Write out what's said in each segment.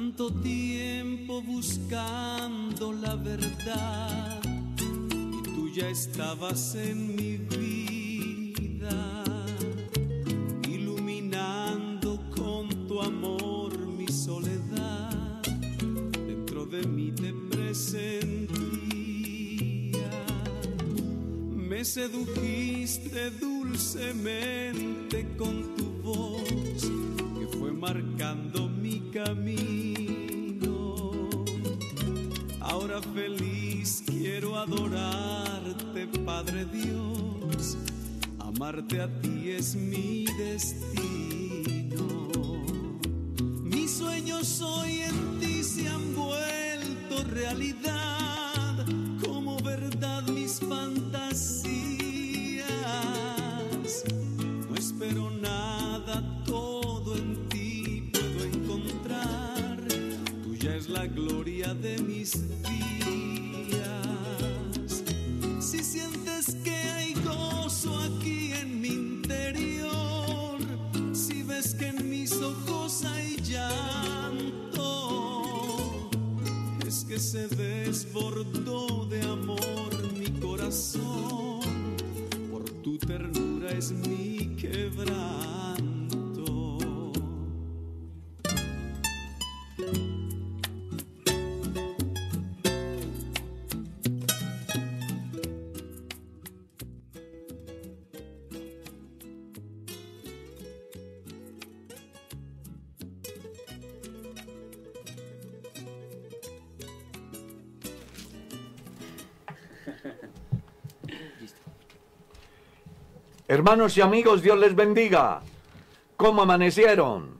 Tanto tiempo buscando la verdad y tú ya estabas en mi vida, iluminando con tu amor mi soledad. Dentro de mí te presentía, me sedujiste dulcemente con tu voz que fue marcando mi camino. Feliz quiero adorarte, Padre Dios. Amarte a ti es mi destino. Mis sueños hoy en ti se han vuelto realidad, se desbordó de amor mi corazón, por tu ternura es mi quebranto. Hermanos y amigos, Dios les bendiga. ¿Cómo amanecieron?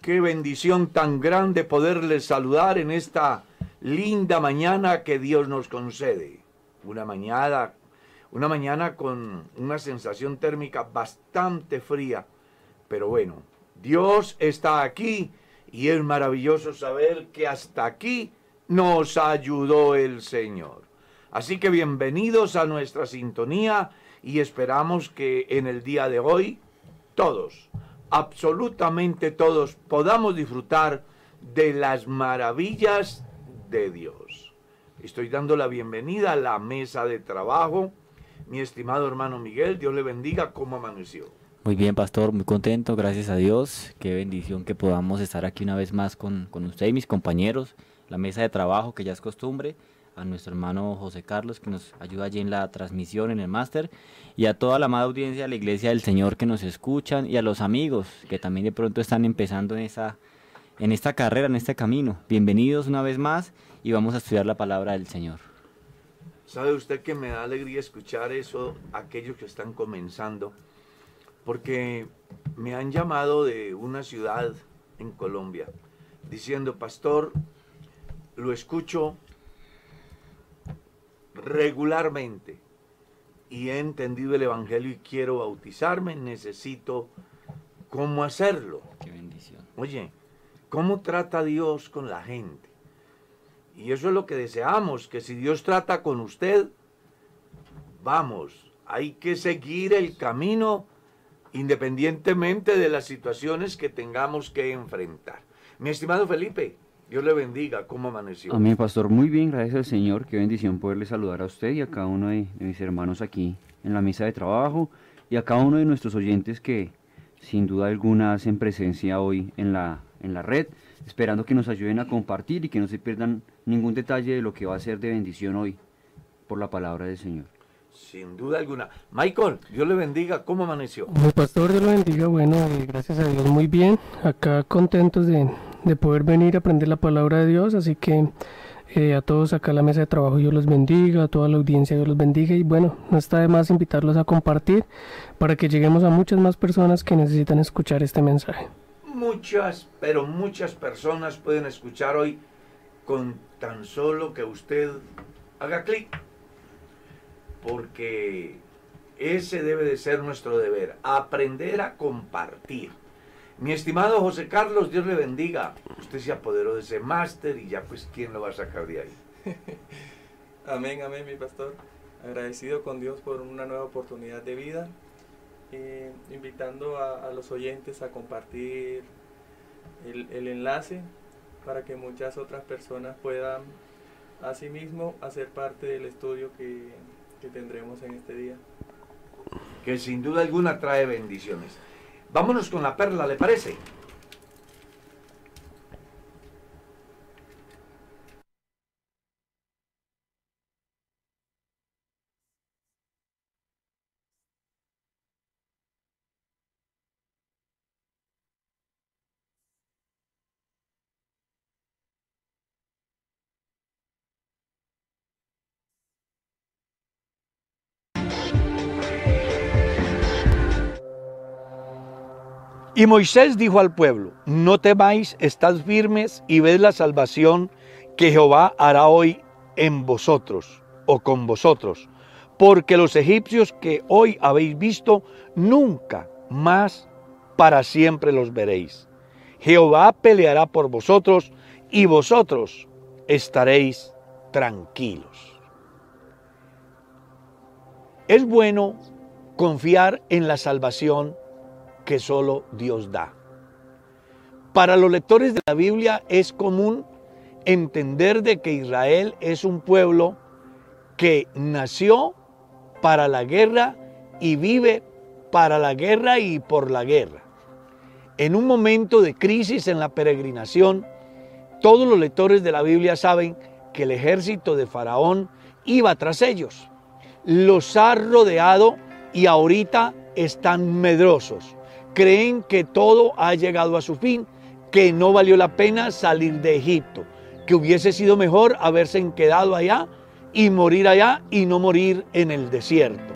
Qué bendición tan grande poderles saludar en esta linda mañana que Dios nos concede. Una mañana, una mañana con una sensación térmica bastante fría, pero bueno, Dios está aquí y es maravilloso saber que hasta aquí nos ayudó el Señor. Así que bienvenidos a nuestra sintonía y esperamos que en el día de hoy todos, absolutamente todos, podamos disfrutar de las maravillas de Dios. Estoy dando la bienvenida a la mesa de trabajo. Mi estimado hermano Miguel, Dios le bendiga. ¿Cómo amaneció? Muy bien, pastor, muy contento, gracias a Dios. Qué bendición que podamos estar aquí una vez más con, con usted y mis compañeros, la mesa de trabajo que ya es costumbre, a nuestro hermano José Carlos que nos ayuda allí en la transmisión, en el máster, y a toda la amada audiencia de la Iglesia del Señor que nos escuchan, y a los amigos que también de pronto están empezando en esa, en esta carrera, en este camino. Bienvenidos una vez más y vamos a estudiar la palabra del Señor. ¿Sabe usted que me da alegría escuchar eso, aquellos que están comenzando? Porque me han llamado de una ciudad en Colombia diciendo, pastor, lo escucho regularmente y he entendido el Evangelio y quiero bautizarme, necesito cómo hacerlo. Qué bendición. Oye, ¿cómo trata Dios con la gente? Y eso es lo que deseamos, que si Dios trata con usted, vamos, hay que seguir el camino independientemente de las situaciones que tengamos que enfrentar. Mi estimado Felipe, Dios le bendiga, ¿cómo amaneció? Amén, pastor. Muy bien, gracias al Señor. Qué bendición poderle saludar a usted y a cada uno de, de mis hermanos aquí en la mesa de trabajo y a cada uno de nuestros oyentes que sin duda alguna hacen presencia hoy en la, en la red, esperando que nos ayuden a compartir y que no se pierdan ningún detalle de lo que va a ser de bendición hoy por la palabra del Señor. Sin duda alguna. Michael, Dios le bendiga, ¿cómo amaneció? Mi pastor, Dios lo bendiga. Bueno, eh, gracias a Dios, muy bien. Acá contentos de, de poder venir a aprender la palabra de Dios. Así que Eh, a todos acá en la mesa de trabajo Dios los bendiga, a toda la audiencia Dios los bendiga y bueno, no está de más invitarlos a compartir para que lleguemos a muchas más personas que necesitan escuchar este mensaje. Muchas, pero muchas personas pueden escuchar hoy con tan solo que usted haga clic. Porque ese debe de ser nuestro deber, aprender a compartir. Mi estimado José Carlos, Dios le bendiga. Usted se apoderó de ese máster y ya pues, ¿quién lo va a sacar de ahí? amén, amén, mi pastor. Agradecido con Dios por una nueva oportunidad de vida. Eh, invitando a, los oyentes a compartir el, enlace para que muchas otras personas puedan asimismo hacer parte del estudio que, que tendremos en este día. Que sin duda alguna trae bendiciones. Vámonos con la perla, ¿le parece? Y Moisés dijo al pueblo, no temáis, estad firmes y ved la salvación que Jehová hará hoy en vosotros o con vosotros, porque los egipcios que hoy habéis visto, nunca más para siempre los veréis. Jehová peleará por vosotros y vosotros estaréis tranquilos. Es bueno confiar en la salvación que solo Dios da. Para los lectores de la Biblia es común entender de que Israel es un pueblo que nació para la guerra y vive para la guerra y por la guerra. En un momento de crisis en la peregrinación, todos los lectores de la Biblia saben que el ejército de Faraón iba tras ellos. Los ha rodeado y ahorita están medrosos creen que todo ha llegado a su fin, que no valió la pena salir de Egipto, que hubiese sido mejor haberse quedado allá y morir allá y no morir en el desierto.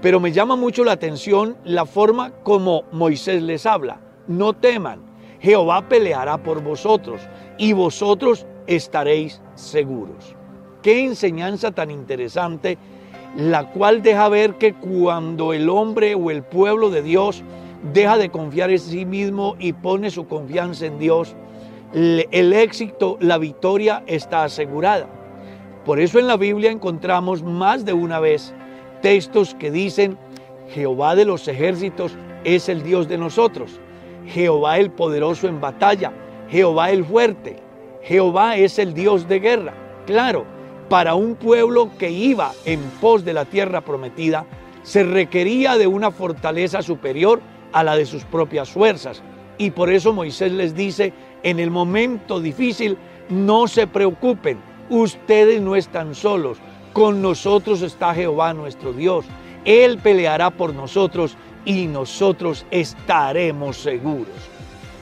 Pero me llama mucho la atención la forma como Moisés les habla. No teman, Jehová peleará por vosotros y vosotros estaréis seguros. Qué enseñanza tan interesante, la cual deja ver que cuando el hombre o el pueblo de Dios deja de confiar en sí mismo y pone su confianza en Dios, el éxito, la victoria está asegurada. Por eso en la Biblia encontramos más de una vez textos que dicen, Jehová de los ejércitos es el Dios de nosotros, Jehová el poderoso en batalla, Jehová el fuerte, Jehová es el Dios de guerra. Claro, para un pueblo que iba en pos de la tierra prometida, se requería de una fortaleza superior a la de sus propias fuerzas. Y por eso Moisés les dice, en el momento difícil, no se preocupen, ustedes no están solos, con nosotros está Jehová nuestro Dios, Él peleará por nosotros y nosotros estaremos seguros.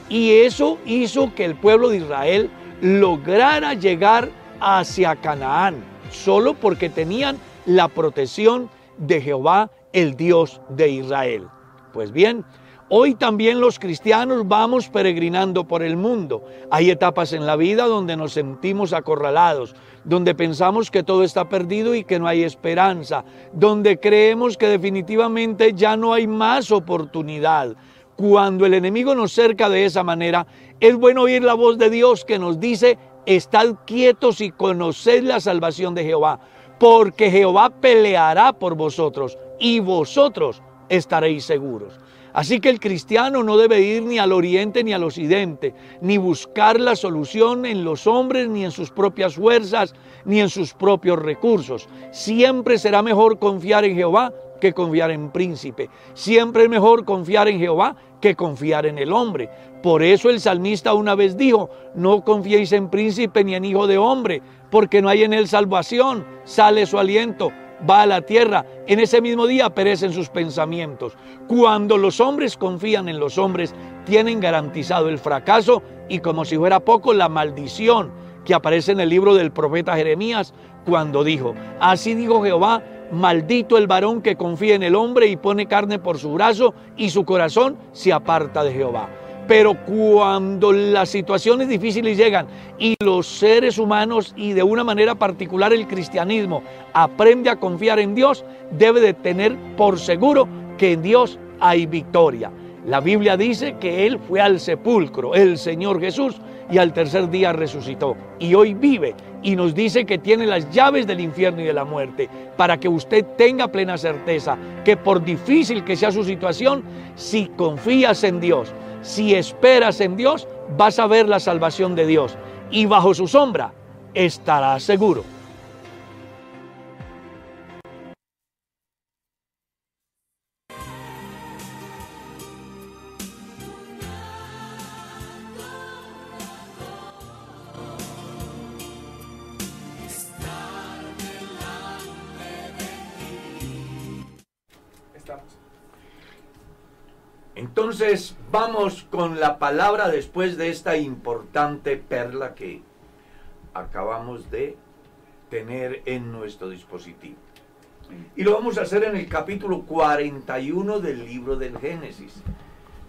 Y eso hizo que el pueblo de Israel lograra llegar hacia Canaán, solo porque tenían la protección de Jehová, el Dios de Israel. Pues bien, Hoy también los cristianos vamos peregrinando por el mundo. Hay etapas en la vida donde nos sentimos acorralados, donde pensamos que todo está perdido y que no hay esperanza, donde creemos que definitivamente ya no hay más oportunidad. Cuando el enemigo nos cerca de esa manera, es bueno oír la voz de Dios que nos dice, estad quietos y conoced la salvación de Jehová, porque Jehová peleará por vosotros y vosotros estaréis seguros. Así que el cristiano no debe ir ni al oriente ni al occidente, ni buscar la solución en los hombres, ni en sus propias fuerzas, ni en sus propios recursos. Siempre será mejor confiar en Jehová que confiar en príncipe. Siempre es mejor confiar en Jehová que confiar en el hombre. Por eso el salmista una vez dijo, no confiéis en príncipe ni en hijo de hombre, porque no hay en él salvación, sale su aliento va a la tierra, en ese mismo día perecen sus pensamientos. Cuando los hombres confían en los hombres, tienen garantizado el fracaso y como si fuera poco, la maldición que aparece en el libro del profeta Jeremías cuando dijo, así dijo Jehová, maldito el varón que confía en el hombre y pone carne por su brazo y su corazón se aparta de Jehová. Pero cuando las situaciones difíciles llegan y los seres humanos y de una manera particular el cristianismo aprende a confiar en Dios, debe de tener por seguro que en Dios hay victoria. La Biblia dice que Él fue al sepulcro, el Señor Jesús, y al tercer día resucitó. Y hoy vive y nos dice que tiene las llaves del infierno y de la muerte, para que usted tenga plena certeza que por difícil que sea su situación, si confías en Dios, si esperas en Dios, vas a ver la salvación de Dios y bajo su sombra estarás seguro. Entonces vamos con la palabra después de esta importante perla que acabamos de tener en nuestro dispositivo. Y lo vamos a hacer en el capítulo 41 del libro del Génesis.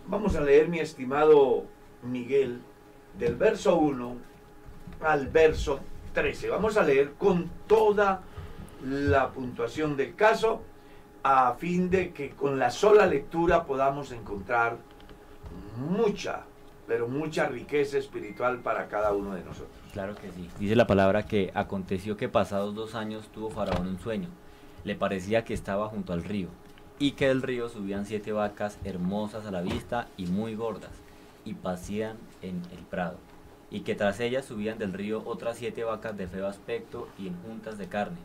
Vamos a leer, mi estimado Miguel, del verso 1 al verso 13. Vamos a leer con toda la puntuación del caso a fin de que con la sola lectura podamos encontrar mucha, pero mucha riqueza espiritual para cada uno de nosotros. Claro que sí. Dice la palabra que aconteció que pasados dos años tuvo Faraón un sueño. Le parecía que estaba junto al río y que del río subían siete vacas hermosas a la vista y muy gordas y pasían en el prado y que tras ellas subían del río otras siete vacas de feo aspecto y en juntas de carne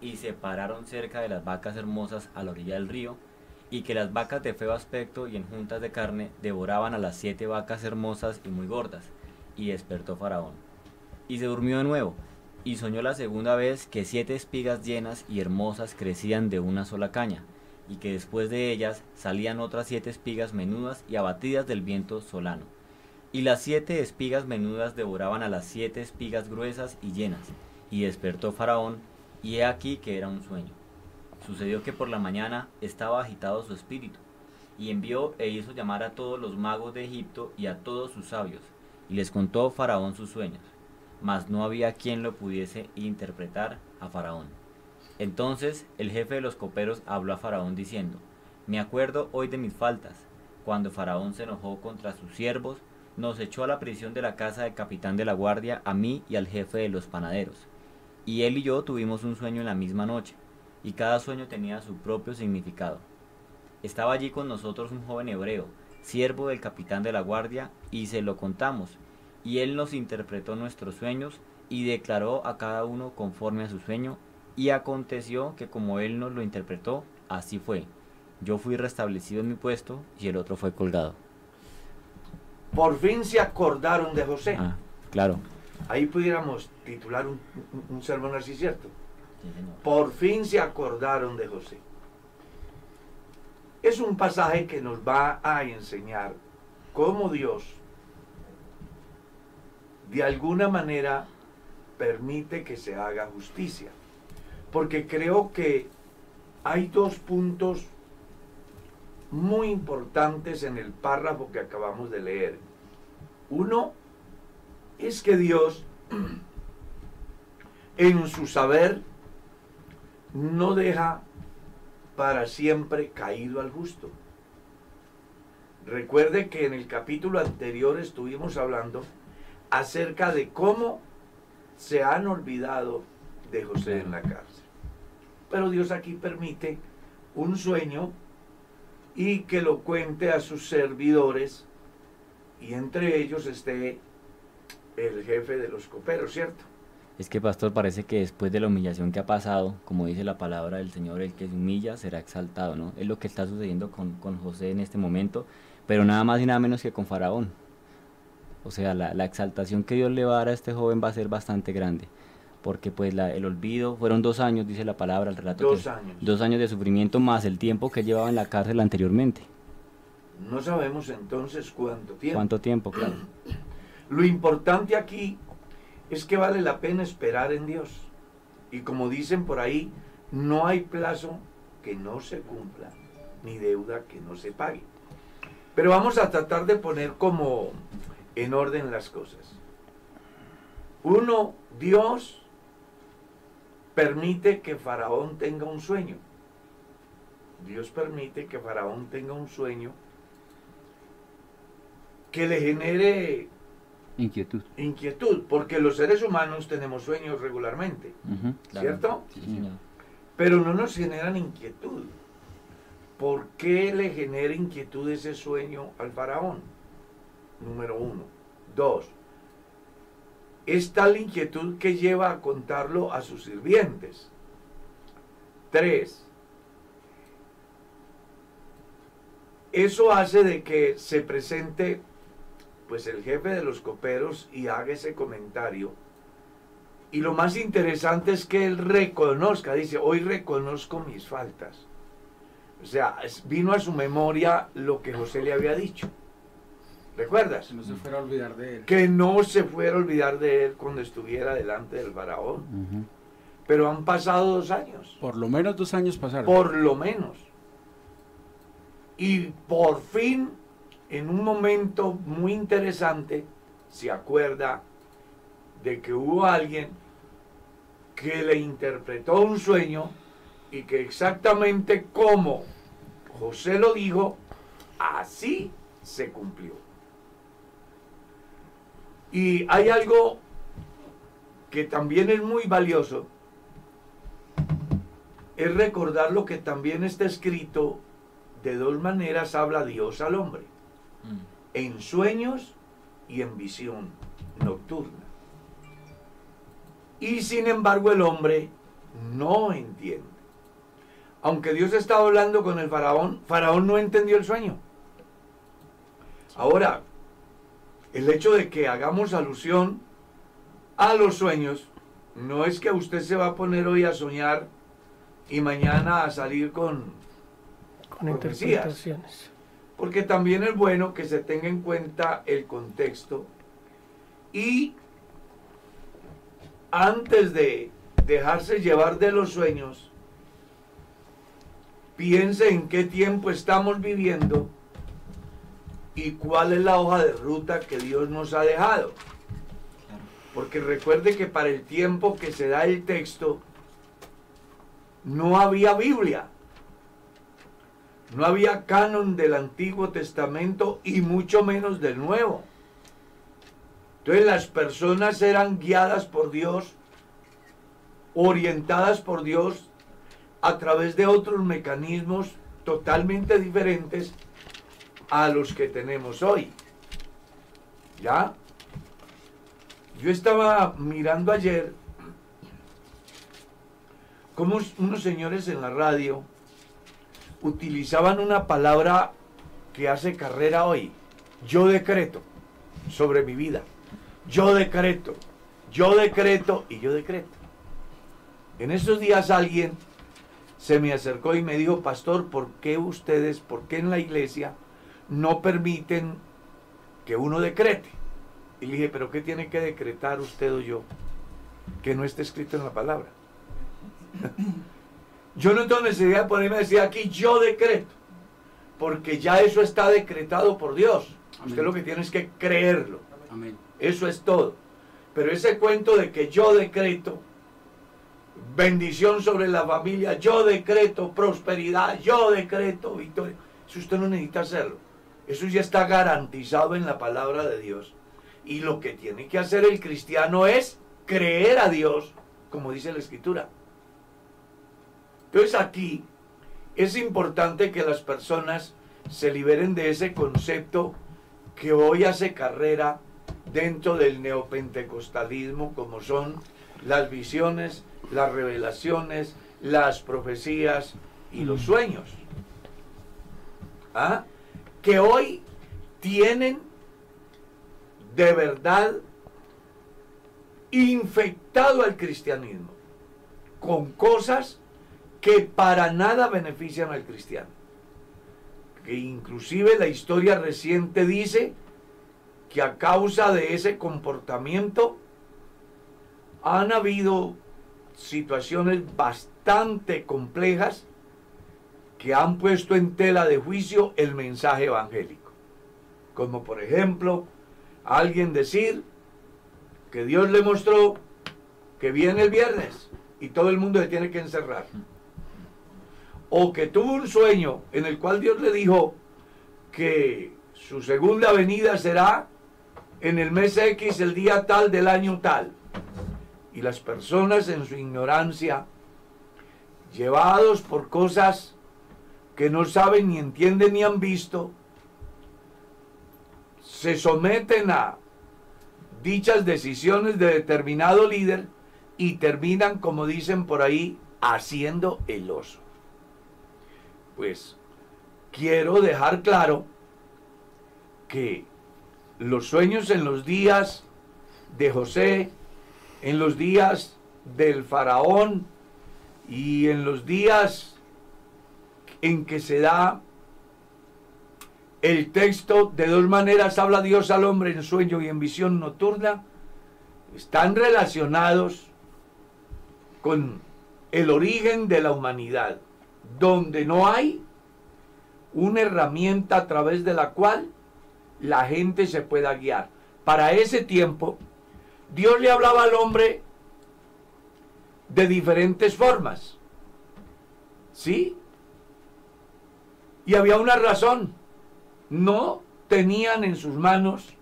y se pararon cerca de las vacas hermosas a la orilla del río, y que las vacas de feo aspecto y en juntas de carne devoraban a las siete vacas hermosas y muy gordas, y despertó Faraón. Y se durmió de nuevo, y soñó la segunda vez que siete espigas llenas y hermosas crecían de una sola caña, y que después de ellas salían otras siete espigas menudas y abatidas del viento solano. Y las siete espigas menudas devoraban a las siete espigas gruesas y llenas, y despertó Faraón y he aquí que era un sueño. Sucedió que por la mañana estaba agitado su espíritu, y envió e hizo llamar a todos los magos de Egipto y a todos sus sabios, y les contó Faraón sus sueños, mas no había quien lo pudiese interpretar a Faraón. Entonces el jefe de los coperos habló a Faraón diciendo, Me acuerdo hoy de mis faltas, cuando Faraón se enojó contra sus siervos, nos echó a la prisión de la casa del capitán de la guardia, a mí y al jefe de los panaderos y él y yo tuvimos un sueño en la misma noche, y cada sueño tenía su propio significado. Estaba allí con nosotros un joven hebreo, siervo del capitán de la guardia, y se lo contamos, y él nos interpretó nuestros sueños y declaró a cada uno conforme a su sueño, y aconteció que como él nos lo interpretó, así fue. Yo fui restablecido en mi puesto y el otro fue colgado. Por fin se acordaron de José. Ah, claro. Ahí pudiéramos titular un, sermón así, ¿cierto? Por fin se acordaron de José. Es un pasaje que nos va a enseñar cómo Dios de alguna manera permite que se haga justicia. Porque creo que hay dos puntos muy importantes en el párrafo que acabamos de leer. Uno es que Dios, en su saber, no deja para siempre caído al justo. Recuerde que en el capítulo anterior estuvimos hablando acerca de cómo se han olvidado de José en la cárcel. Pero Dios aquí permite un sueño y que lo cuente a sus servidores y entre ellos esté el jefe de los coperos, ¿cierto? Es que, pastor, parece que después de la humillación que ha pasado, como dice la palabra del Señor, el que se humilla será exaltado, ¿no? Es lo que está sucediendo con, José en este momento, pero nada más y nada menos que con Faraón. O sea, la, exaltación que Dios le va a dar a este joven va a ser bastante grande, porque pues el olvido, fueron dos años, dice la palabra, el relato. Dos años. Dos años de sufrimiento más el tiempo que llevaba en la cárcel anteriormente. No sabemos entonces cuánto tiempo. ¿Cuánto tiempo, claro? Lo importante aquí es que vale la pena esperar en Dios. Y como dicen por ahí, no hay plazo que no se cumpla, ni deuda que no se pague. Pero vamos a tratar de poner como en orden las cosas. Uno, Dios permite que Faraón tenga un sueño. Dios permite que Faraón tenga un sueño que le genere Inquietud. inquietud, porque los seres humanos tenemos sueños regularmente. ¿cierto? Sí, señor. Pero no nos generan inquietud. ¿Por qué le genera inquietud ese sueño al faraón? Número uno. Dos. Es tal inquietud que lleva a contarlo a sus sirvientes. Tres. Eso hace de que se presente pues el jefe de los coperos y haga ese comentario. Y lo más interesante es que él reconozca, dice, hoy reconozco mis faltas. O sea, vino a su memoria lo que José le había dicho. ¿Recuerdas? Que no se fuera a olvidar de él. Que no se fuera a olvidar de él cuando estuviera delante del faraón. Pero han pasado dos años. Por lo menos dos años pasaron. Por lo menos. Y por fin, en un momento muy interesante, se acuerda de que hubo alguien que le interpretó un sueño y que exactamente como José lo dijo, así se cumplió. Y hay algo que también es muy valioso, es recordar lo que también está escrito, de dos maneras habla Dios al hombre. En sueños y en visión nocturna. Y sin embargo el hombre no entiende. Aunque Dios estaba hablando con el faraón, faraón no entendió el sueño. Ahora, el hecho de que hagamos alusión a los sueños, no es que usted se va a poner hoy a soñar y mañana a salir con... con interpretaciones. Porque también es bueno que se tenga en cuenta el contexto y antes de dejarse llevar de los sueños, piense en qué tiempo estamos viviendo y cuál es la hoja de ruta que Dios nos ha dejado. Porque recuerde que para el tiempo que se da el texto, no había Biblia. No había canon del Antiguo Testamento y mucho menos del Nuevo. Entonces las personas eran guiadas por Dios, orientadas por Dios a través de otros mecanismos totalmente diferentes a los que tenemos hoy. ¿Ya? Yo estaba mirando ayer cómo unos señores en la radio utilizaban una palabra que hace carrera hoy. Yo decreto sobre mi vida. Yo decreto. Yo decreto y yo decreto. En esos días alguien se me acercó y me dijo, pastor, ¿por qué ustedes, por qué en la iglesia no permiten que uno decrete? Y le dije, pero ¿qué tiene que decretar usted o yo? Que no esté escrito en la palabra. Yo no tengo necesidad de ponerme a decir aquí, yo decreto. Porque ya eso está decretado por Dios. Usted lo que tiene es que creerlo. Amén. Eso es todo. Pero ese cuento de que yo decreto bendición sobre la familia, yo decreto prosperidad, yo decreto victoria, eso usted no necesita hacerlo. Eso ya está garantizado en la palabra de Dios. Y lo que tiene que hacer el cristiano es creer a Dios, como dice la escritura. Entonces aquí es importante que las personas se liberen de ese concepto que hoy hace carrera dentro del neopentecostalismo, como son las visiones, las revelaciones, las profecías y los sueños. ¿Ah? Que hoy tienen de verdad infectado al cristianismo con cosas que para nada benefician al cristiano. Que inclusive la historia reciente dice que a causa de ese comportamiento han habido situaciones bastante complejas que han puesto en tela de juicio el mensaje evangélico. Como por ejemplo, alguien decir que Dios le mostró que viene el viernes y todo el mundo se tiene que encerrar. O que tuvo un sueño en el cual Dios le dijo que su segunda venida será en el mes X, el día tal del año tal. Y las personas en su ignorancia, llevados por cosas que no saben ni entienden ni han visto, se someten a dichas decisiones de determinado líder y terminan, como dicen por ahí, haciendo el oso. Pues quiero dejar claro que los sueños en los días de José, en los días del faraón y en los días en que se da el texto de dos maneras habla Dios al hombre en sueño y en visión nocturna, están relacionados con el origen de la humanidad, donde no hay una herramienta a través de la cual la gente se pueda guiar. Para ese tiempo, Dios le hablaba al hombre de diferentes formas. ¿Sí? Y había una razón. No tenían en sus manos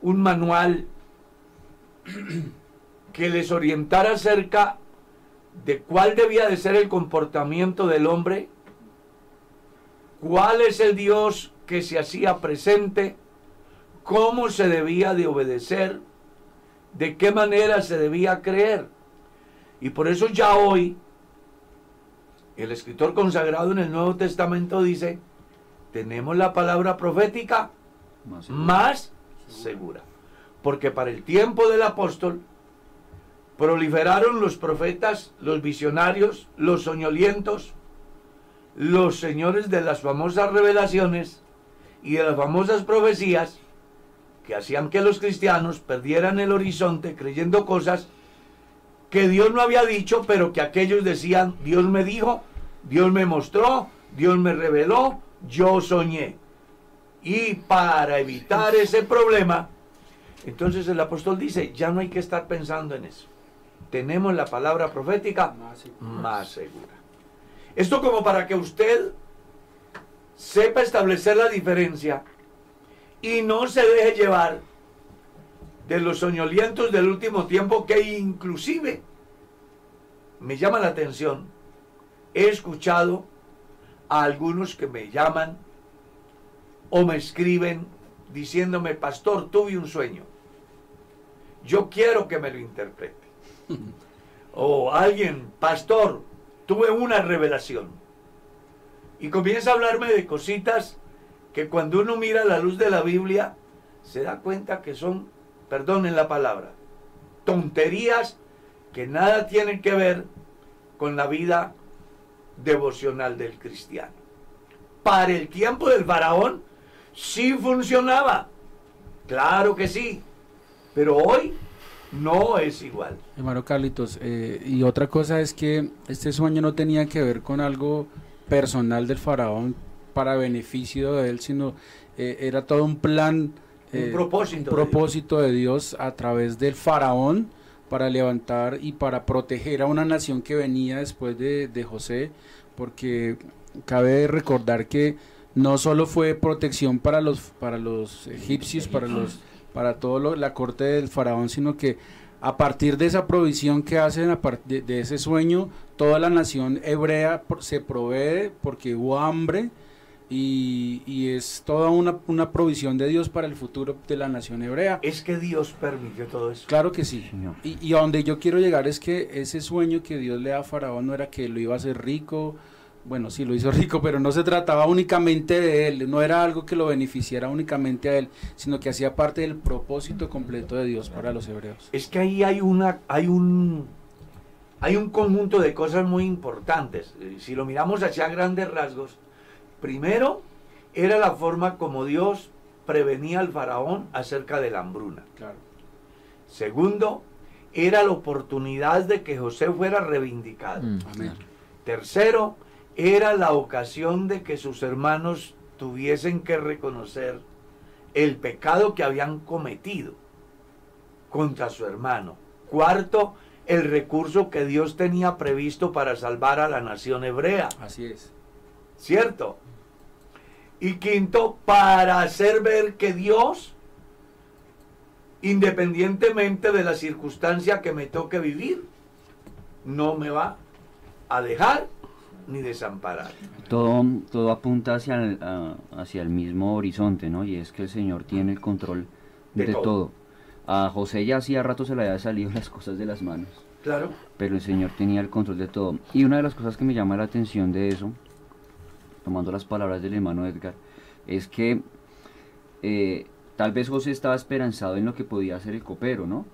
un manual que les orientara acerca de cuál debía de ser el comportamiento del hombre, cuál es el Dios que se hacía presente, cómo se debía de obedecer, de qué manera se debía creer. Y por eso ya hoy el escritor consagrado en el Nuevo Testamento dice, tenemos la palabra profética Más seguro. más segura. Porque para el tiempo del apóstol proliferaron los profetas, los visionarios, los soñolientos, los señores de las famosas revelaciones y de las famosas profecías que hacían que los cristianos perdieran el horizonte creyendo cosas que Dios no había dicho, pero que aquellos decían, Dios me dijo, Dios me mostró, Dios me reveló, yo soñé. Y para evitar ese problema, entonces el apóstol dice, ya no hay que estar pensando en eso. Tenemos la palabra profética Más segura. más segura. Esto como para que usted sepa establecer la diferencia y no se deje llevar de los soñolientos del último tiempo que inclusive me llama la atención. He escuchado a algunos que me llaman o me escriben diciéndome, pastor, tuve un sueño. Yo quiero que me lo interprete. O alguien, pastor, tuve una revelación. Y comienza a hablarme de cositas que cuando uno mira la luz de la Biblia, se da cuenta que son, perdonen la palabra, tonterías que nada tienen que ver con la vida devocional del cristiano. Para el tiempo del faraón sí funcionaba, claro que sí, pero hoy no es igual. Hermano Carlitos, eh, y otra cosa es que este sueño no tenía que ver con algo personal del faraón para beneficio de él, sino eh, era todo un plan, eh, Un propósito un de propósito de Dios a través del faraón para levantar y para proteger a una nación que venía después de, de José, porque cabe recordar que no solo fue protección para los para los egipcios, para los para toda la corte del faraón, sino que a partir de esa provisión que hacen, a partir de, de ese sueño, toda la nación hebrea por- se provee porque hubo hambre y, y es toda una, una provisión de Dios para el futuro de la nación hebrea. Es que Dios permitió todo eso. Claro que sí. Señor. Y, y a donde yo quiero llegar es que ese sueño que Dios le da a Faraón no era que lo iba a hacer rico, bueno, sí lo hizo rico, pero no se trataba únicamente de él, no era algo que lo beneficiara únicamente a él, sino que hacía parte del propósito completo de Dios para los hebreos. Es que ahí hay una, hay un, hay un conjunto de cosas muy importantes. Eh, Si lo miramos hacia grandes rasgos, primero era la forma como Dios prevenía al faraón acerca de la hambruna. Claro. Segundo, era la oportunidad de que José fuera reivindicado. Mm, Amén. Tercero, era la ocasión de que sus hermanos tuviesen que reconocer el pecado que habían cometido contra su hermano. Cuarto, el recurso que Dios tenía previsto para salvar a la nación hebrea. Así es. ¿Cierto? Y quinto, para hacer ver que Dios, independientemente de la circunstancia que me toque vivir, no me va a dejar ni desamparar. Todo, todo apunta hacia el, a- hacia el mismo horizonte, ¿no? Y es que el Señor tiene el control De de, todo. todo. A José ya hacía rato se le había salido las cosas de las manos, Claro. pero el Señor tenía el control de todo. Y una de las cosas que me llama la atención de eso, tomando las palabras del hermano Edgar, es que eh, tal vez José estaba esperanzado en lo que podía hacer el copero, ¿no?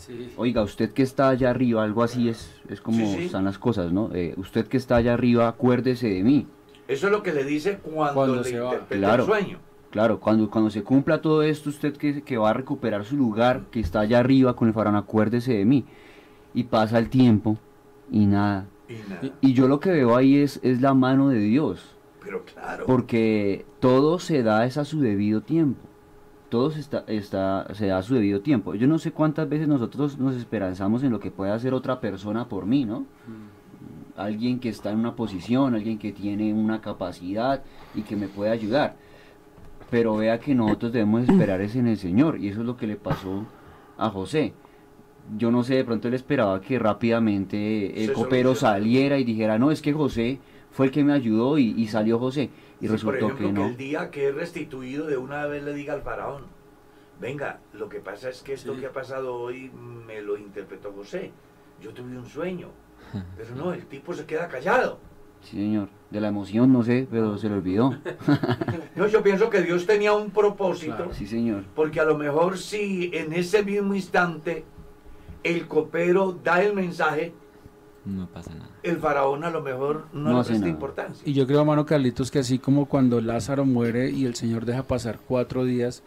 Sí. Oiga, usted que está allá arriba, algo así es, es como Sí, sí. están las cosas, ¿no? Eh, usted que está allá arriba, acuérdese de mí. Eso es lo que le dice cuando, Cuando le se va. Claro. el sueño. Claro, cuando, cuando se cumpla todo esto, usted que, que va a recuperar su lugar, que está allá arriba con el faraón, acuérdese de mí. Y pasa el tiempo y nada. Y nada. Y yo lo que veo ahí es, es la mano de Dios, Pero claro. porque todo se da es a su debido tiempo. Todo se, está, está, se da a su debido tiempo. Yo no sé cuántas veces nosotros nos esperanzamos en lo que puede hacer otra persona por mí, ¿no? alguien que está en una posición, alguien que tiene una capacidad y que me puede ayudar. Pero vea que nosotros debemos esperar es en el Señor y eso es lo que le pasó a José. Yo no sé, de pronto él esperaba que rápidamente el Se copero saliera y dijera, no, es que José fue el que me ayudó y, y salió José. Y Sí, por resultó ejemplo, que no. el día que es restituido de una vez le diga al faraón, venga, lo que pasa es que esto Sí. que ha pasado hoy me lo interpretó José. Yo tuve un sueño. Pero no, el tipo se queda callado. Sí, señor. De la emoción, no sé, pero se le olvidó. No, yo pienso que Dios tenía un propósito, Claro. Sí, señor. porque a lo mejor si en ese mismo instante el copero da el mensaje, No pasa nada. el faraón a lo mejor no, No le presta importancia. Y yo creo, hermano Carlitos, que así como cuando Lázaro muere y el Señor deja pasar cuatro días,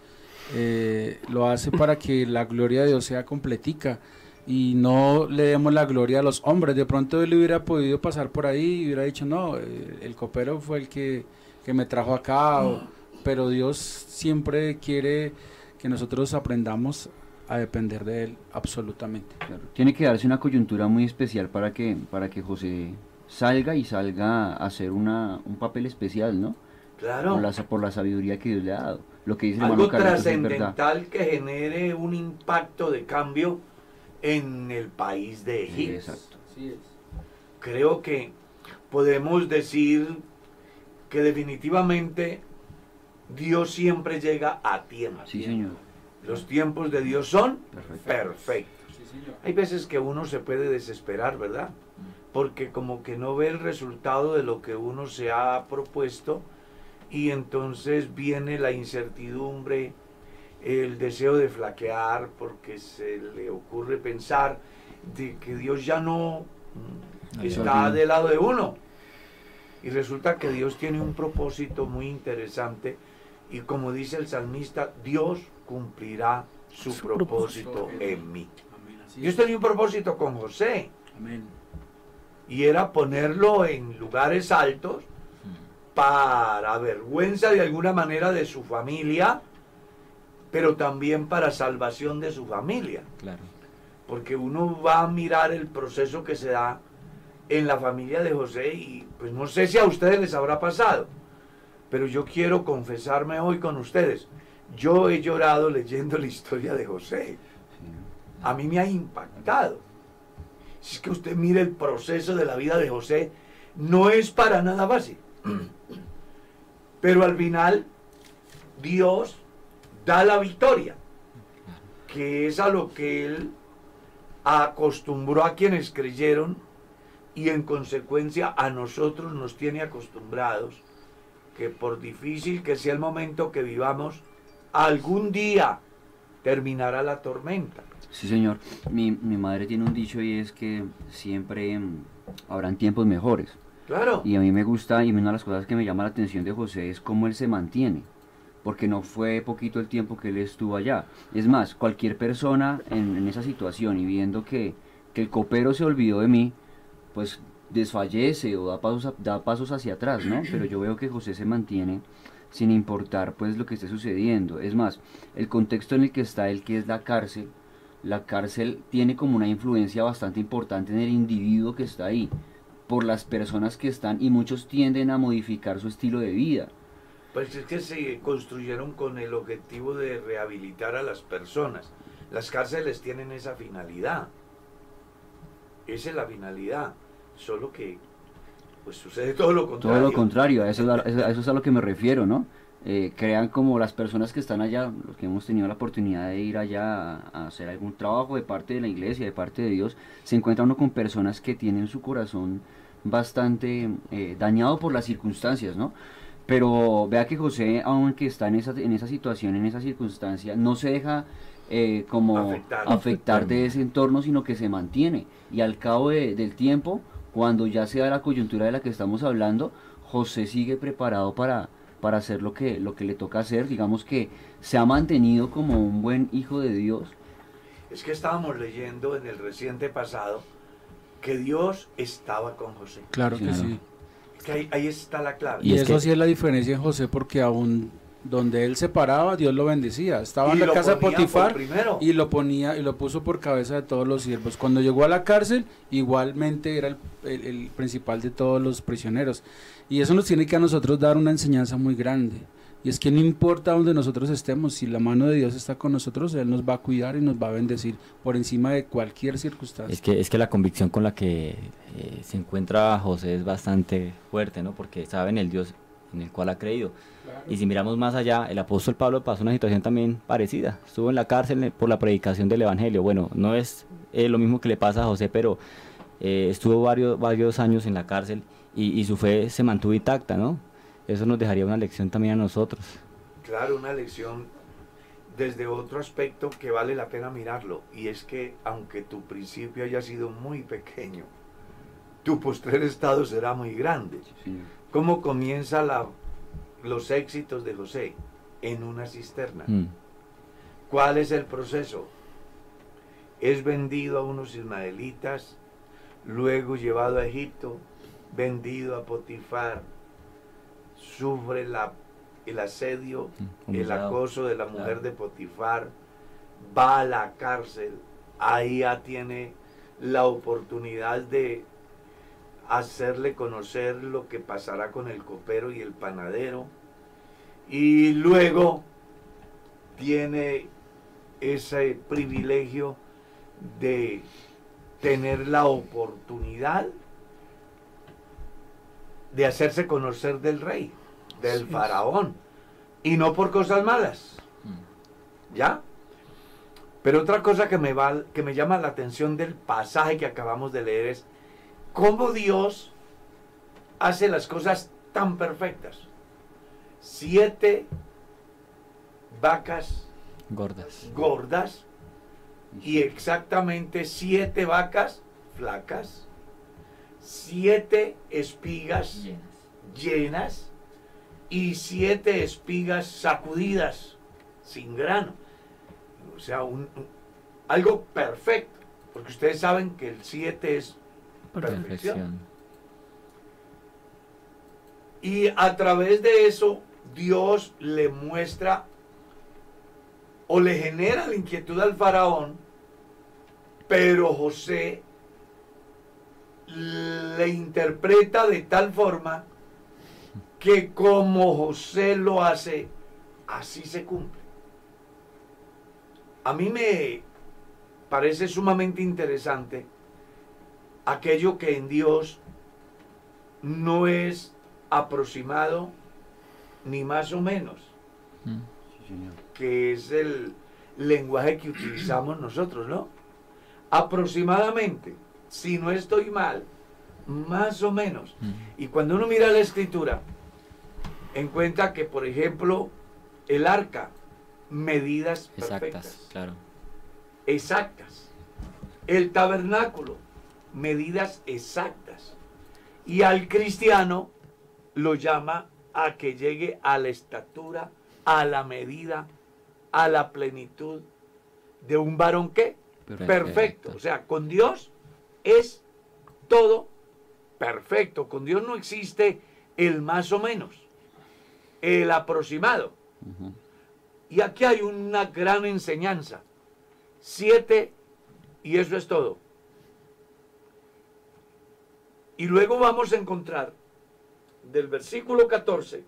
eh, lo hace para que la gloria de Dios sea completica y no le demos la gloria a los hombres. De pronto él hubiera podido pasar por ahí y hubiera dicho, no, el copero fue el que, que me trajo acá, o- pero Dios siempre quiere que nosotros aprendamos a depender de Él absolutamente. Claro, Tiene que darse una coyuntura muy especial para que, para que José salga y salga a hacer una, un papel especial, ¿no? Claro. Por, la, por la sabiduría que Dios le ha dado. Lo que dice el Algo es trascendental que genere un impacto de cambio en el país de Sí, Egipto. exacto. Creo que podemos decir que definitivamente Dios siempre llega a tiempo. Sí, señor. Los tiempos de Dios son Perfecto. perfectos. Hay veces que uno se puede desesperar, ¿verdad? Porque como que no ve el resultado de lo que uno se ha propuesto y entonces viene la incertidumbre, el deseo de flaquear porque se le ocurre pensar de que Dios ya no mm, está del lado de uno. Y resulta que Dios tiene un propósito muy interesante y como dice el salmista, Dios cumplirá su, Su propósito propósito. en mí. Amén. Así Dios es. tenía un propósito con José Amén. y era ponerlo en lugares altos para vergüenza de alguna manera de su familia, pero también para salvación de su familia. Claro. Porque uno va a mirar el proceso que se da en la familia de José y pues no sé si a ustedes les habrá pasado, pero yo quiero confesarme hoy con ustedes. Yo he llorado leyendo la historia de José. A mí me ha impactado. Si es que usted mire el proceso de la vida de José, no es para nada fácil. Pero al final, Dios da la victoria, que es a lo que Él acostumbró a quienes creyeron y en consecuencia a nosotros nos tiene acostumbrados que por difícil que sea el momento que vivamos, algún día terminará la tormenta. Sí, señor. Mi, mi madre tiene un dicho y es que siempre mm, habrán tiempos mejores. Claro. Y a mí me gusta, y una de las cosas que me llama la atención de José es cómo él se mantiene. porque no fue poquito el tiempo que él estuvo allá. Es más, cualquier persona en, en esa situación y viendo que, que el copero se olvidó de mí, pues desfallece o da pasos, da pasos hacia atrás, ¿no? Pero yo veo que José se mantiene sin importar pues lo que esté sucediendo. Es más, el contexto en el que está él, que es la cárcel, la cárcel tiene como una influencia bastante importante en el individuo que está ahí, por las personas que están y muchos tienden a modificar su estilo de vida. Pues es que se construyeron con el objetivo de rehabilitar a las personas. Las cárceles tienen esa finalidad. Esa es la finalidad. Solo que pues sucede todo lo contrario. Todo lo contrario, a eso, a eso- a eso es a lo que me refiero, ¿no? Eh, crean como las personas que están allá, los que hemos tenido la oportunidad de ir allá a, a hacer algún trabajo de parte de la iglesia, de parte de Dios, se encuentra uno con personas que tienen su corazón bastante eh, dañado por las circunstancias, ¿no? Pero vea que José, aunque está en esa, en esa situación, en esa circunstancia, no se deja eh, como Afectar. afectar de ese entorno, sino que se mantiene. Y al cabo de- del tiempo, cuando ya se da la coyuntura de la que estamos hablando, José sigue preparado para, para hacer lo que, lo que le toca hacer. Digamos que se ha mantenido como un buen hijo de Dios. Es que estábamos leyendo en el reciente pasado que Dios estaba con José. Claro que Claro. sí. Que ahí, ahí está la clave. Y, Y es eso que- sí es la diferencia en José, porque aún donde él se paraba, Dios lo bendecía. Estaba Y en la casa de Potifar primero. y lo ponía y lo puso por cabeza de todos los siervos. Cuando llegó a la cárcel, igualmente era el, el- el principal de todos los prisioneros. Y eso nos tiene que a nosotros dar una enseñanza muy grande. Y es que no importa donde nosotros estemos, si la mano de Dios está con nosotros, Él nos va a cuidar y nos va a bendecir por encima de cualquier circunstancia. Es que, es que la convicción con la que eh, se encuentra José es bastante fuerte, ¿no? Porque sabe en el Dios en el cual ha creído. Y si miramos más allá, el apóstol Pablo pasó una situación también parecida. Estuvo en la cárcel eh, por la predicación del Evangelio. Bueno, no es eh, lo mismo que le pasa a José, pero eh, estuvo varios, varios años en la cárcel y, y su fe se mantuvo intacta, ¿no? Eso nos dejaría una lección también a nosotros. Claro, una lección desde otro aspecto que vale la pena mirarlo. Y es que aunque tu principio haya sido muy pequeño, tu postrer estado será muy grande. ¿Cómo comienza la, los éxitos de José? En una cisterna. Mm. ¿Cuál es el proceso? Es vendido a unos ismaelitas, luego llevado a Egipto, vendido a Potifar, sufre la, el asedio, Mm, el acoso de la mujer Claro. de Potifar, va a la cárcel, ahí ya tiene la oportunidad de hacerle conocer lo que pasará con el copero y el panadero, y luego tiene ese privilegio de tener la oportunidad de hacerse conocer del rey, del faraón, y no por cosas malas. ¿Ya? Pero otra cosa que me, va, que me llama la atención del pasaje que acabamos de leer es cómo Dios hace las cosas tan perfectas. Siete vacas Gordas. gordas y exactamente siete vacas flacas, siete espigas llenas y siete espigas sacudidas sin grano. O sea, un- un- algo perfecto, porque ustedes saben que el siete es perfección. Perfección. Y a través de eso Dios le muestra o le genera la inquietud al faraón, pero José le interpreta de tal forma que como José lo hace, así se cumple. A mí me parece sumamente interesante aquello que en Dios no es aproximado ni más o menos, Mm. Que es el lenguaje que utilizamos nosotros, ¿no? Aproximadamente, si no estoy mal, más o menos. Mm. Y cuando uno mira la escritura, encuentra que, por ejemplo, el arca, medidas Exactas, claro. exactas. El tabernáculo, medidas exactas. Y al cristiano lo llama a que llegue a la estatura a la medida, a la plenitud de un varón que Perfecto. perfecto. O sea, con Dios es todo perfecto. Con Dios no existe el más o menos, el aproximado. Y aquí hay una gran enseñanza. Siete, y eso es todo. Y luego vamos a encontrar del versículo 14,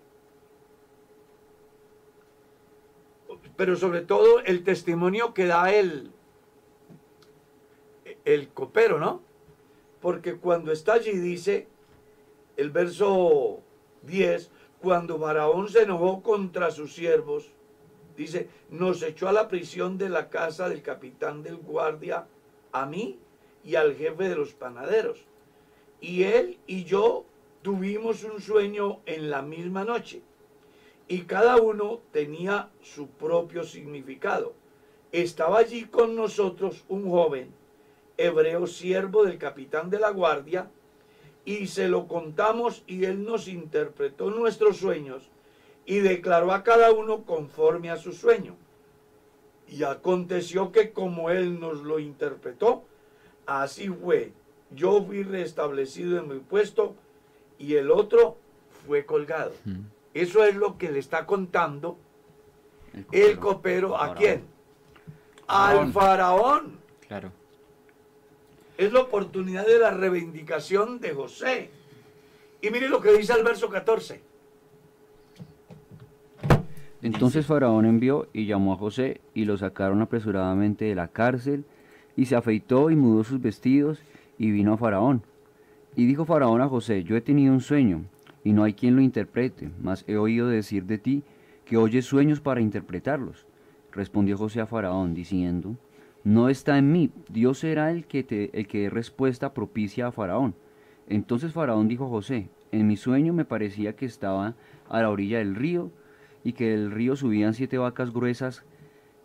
pero sobre todo el testimonio que da el, el copero, ¿no? Porque cuando está allí dice el verso 10, cuando Faraón se enojó contra sus siervos, dice, nos echó a la prisión de la casa del capitán del guardia, a mí y al jefe de los panaderos. Y él y yo tuvimos un sueño en la misma noche. Y cada uno tenía su propio significado. Estaba allí con nosotros un joven, hebreo siervo del capitán de la guardia, y se lo contamos y él nos interpretó nuestros sueños y declaró a cada uno conforme a su sueño. Y aconteció que como él nos lo interpretó, así fue. Yo fui restablecido en mi puesto y el otro fue colgado. Mm. Eso es lo que le está contando el copero. ¿A Faraón. quién? Al faraón. Claro. Es la oportunidad de la reivindicación de José. Y mire lo que dice el verso 14. Entonces Faraón envió y llamó a José y lo sacaron apresuradamente de la cárcel y se afeitó y mudó sus vestidos y vino a Faraón. Y dijo Faraón a José, yo he tenido un sueño y no hay quien lo interprete, mas he oído decir de ti que oyes sueños para interpretarlos. Respondió José a Faraón diciendo, no está en mí, Dios será el que, te, el que dé respuesta propicia a Faraón. Entonces Faraón dijo a José, en mi sueño me parecía que estaba a la orilla del río y que del río subían siete vacas gruesas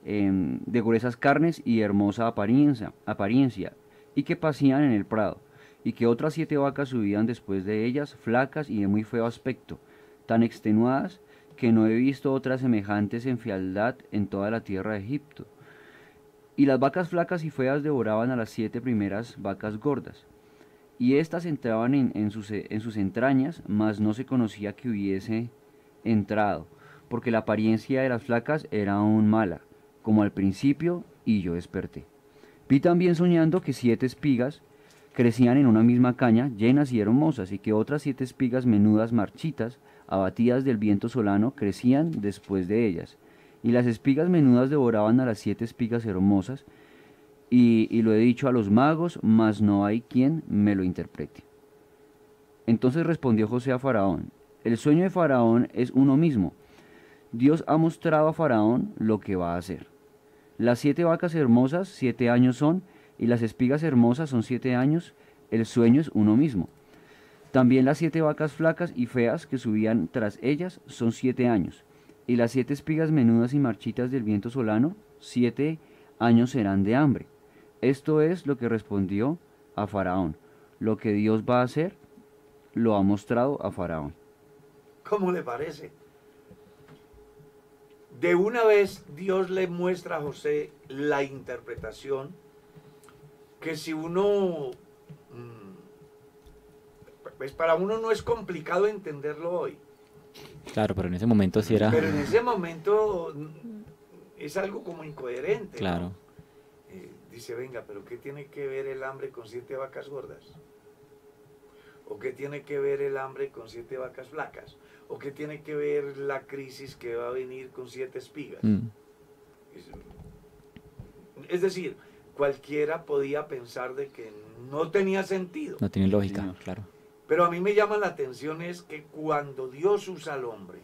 em, de gruesas carnes y hermosa apariencia, apariencia, y que pasían en el prado, y que otras siete vacas subían después de ellas, flacas y de muy feo aspecto, tan extenuadas que no he visto otras semejantes en fealdad en toda la tierra de Egipto. Y las vacas flacas y feas devoraban a las siete primeras vacas gordas. Y éstas entraban en, en sus, en sus entrañas, mas no se conocía que hubiese entrado, porque la apariencia de las flacas era aún mala, como al principio, y yo desperté. Vi también soñando que siete espigas crecían en una misma caña, llenas y hermosas, y que otras siete espigas menudas marchitas, abatidas del viento solano, crecían después de ellas. Y las espigas menudas devoraban a las siete espigas hermosas, y, y lo he dicho a los magos, mas no hay quien me lo interprete. Entonces respondió José a Faraón, el sueño de Faraón es uno mismo. Dios ha mostrado a Faraón lo que va a hacer. Las siete vacas hermosas siete años son, y las espigas hermosas son siete años, el sueño es uno mismo. También las siete vacas flacas y feas que subían tras ellas son siete años, y las siete espigas menudas y marchitas del viento solano, siete años serán de hambre. Esto es lo que respondió a Faraón. Lo que Dios va a hacer, lo ha mostrado a Faraón. ¿Cómo le parece? De una vez Dios le muestra a José la interpretación que si uno, mm, pues para uno no es complicado entenderlo hoy, Claro, pero en ese momento sí era. pero en ese momento mm, es algo como incoherente. ¿no? Claro. Eh, dice, venga, pero ¿qué tiene que ver el hambre con siete vacas gordas? ¿O qué tiene que ver el hambre con siete vacas flacas? ¿O qué tiene que ver la crisis que va a venir con siete espigas? Mm, Es, es decir, cualquiera podía pensar de que no tenía sentido. No tiene lógica, claro. Pero a mí me llama la atención es que cuando Dios usa al hombre,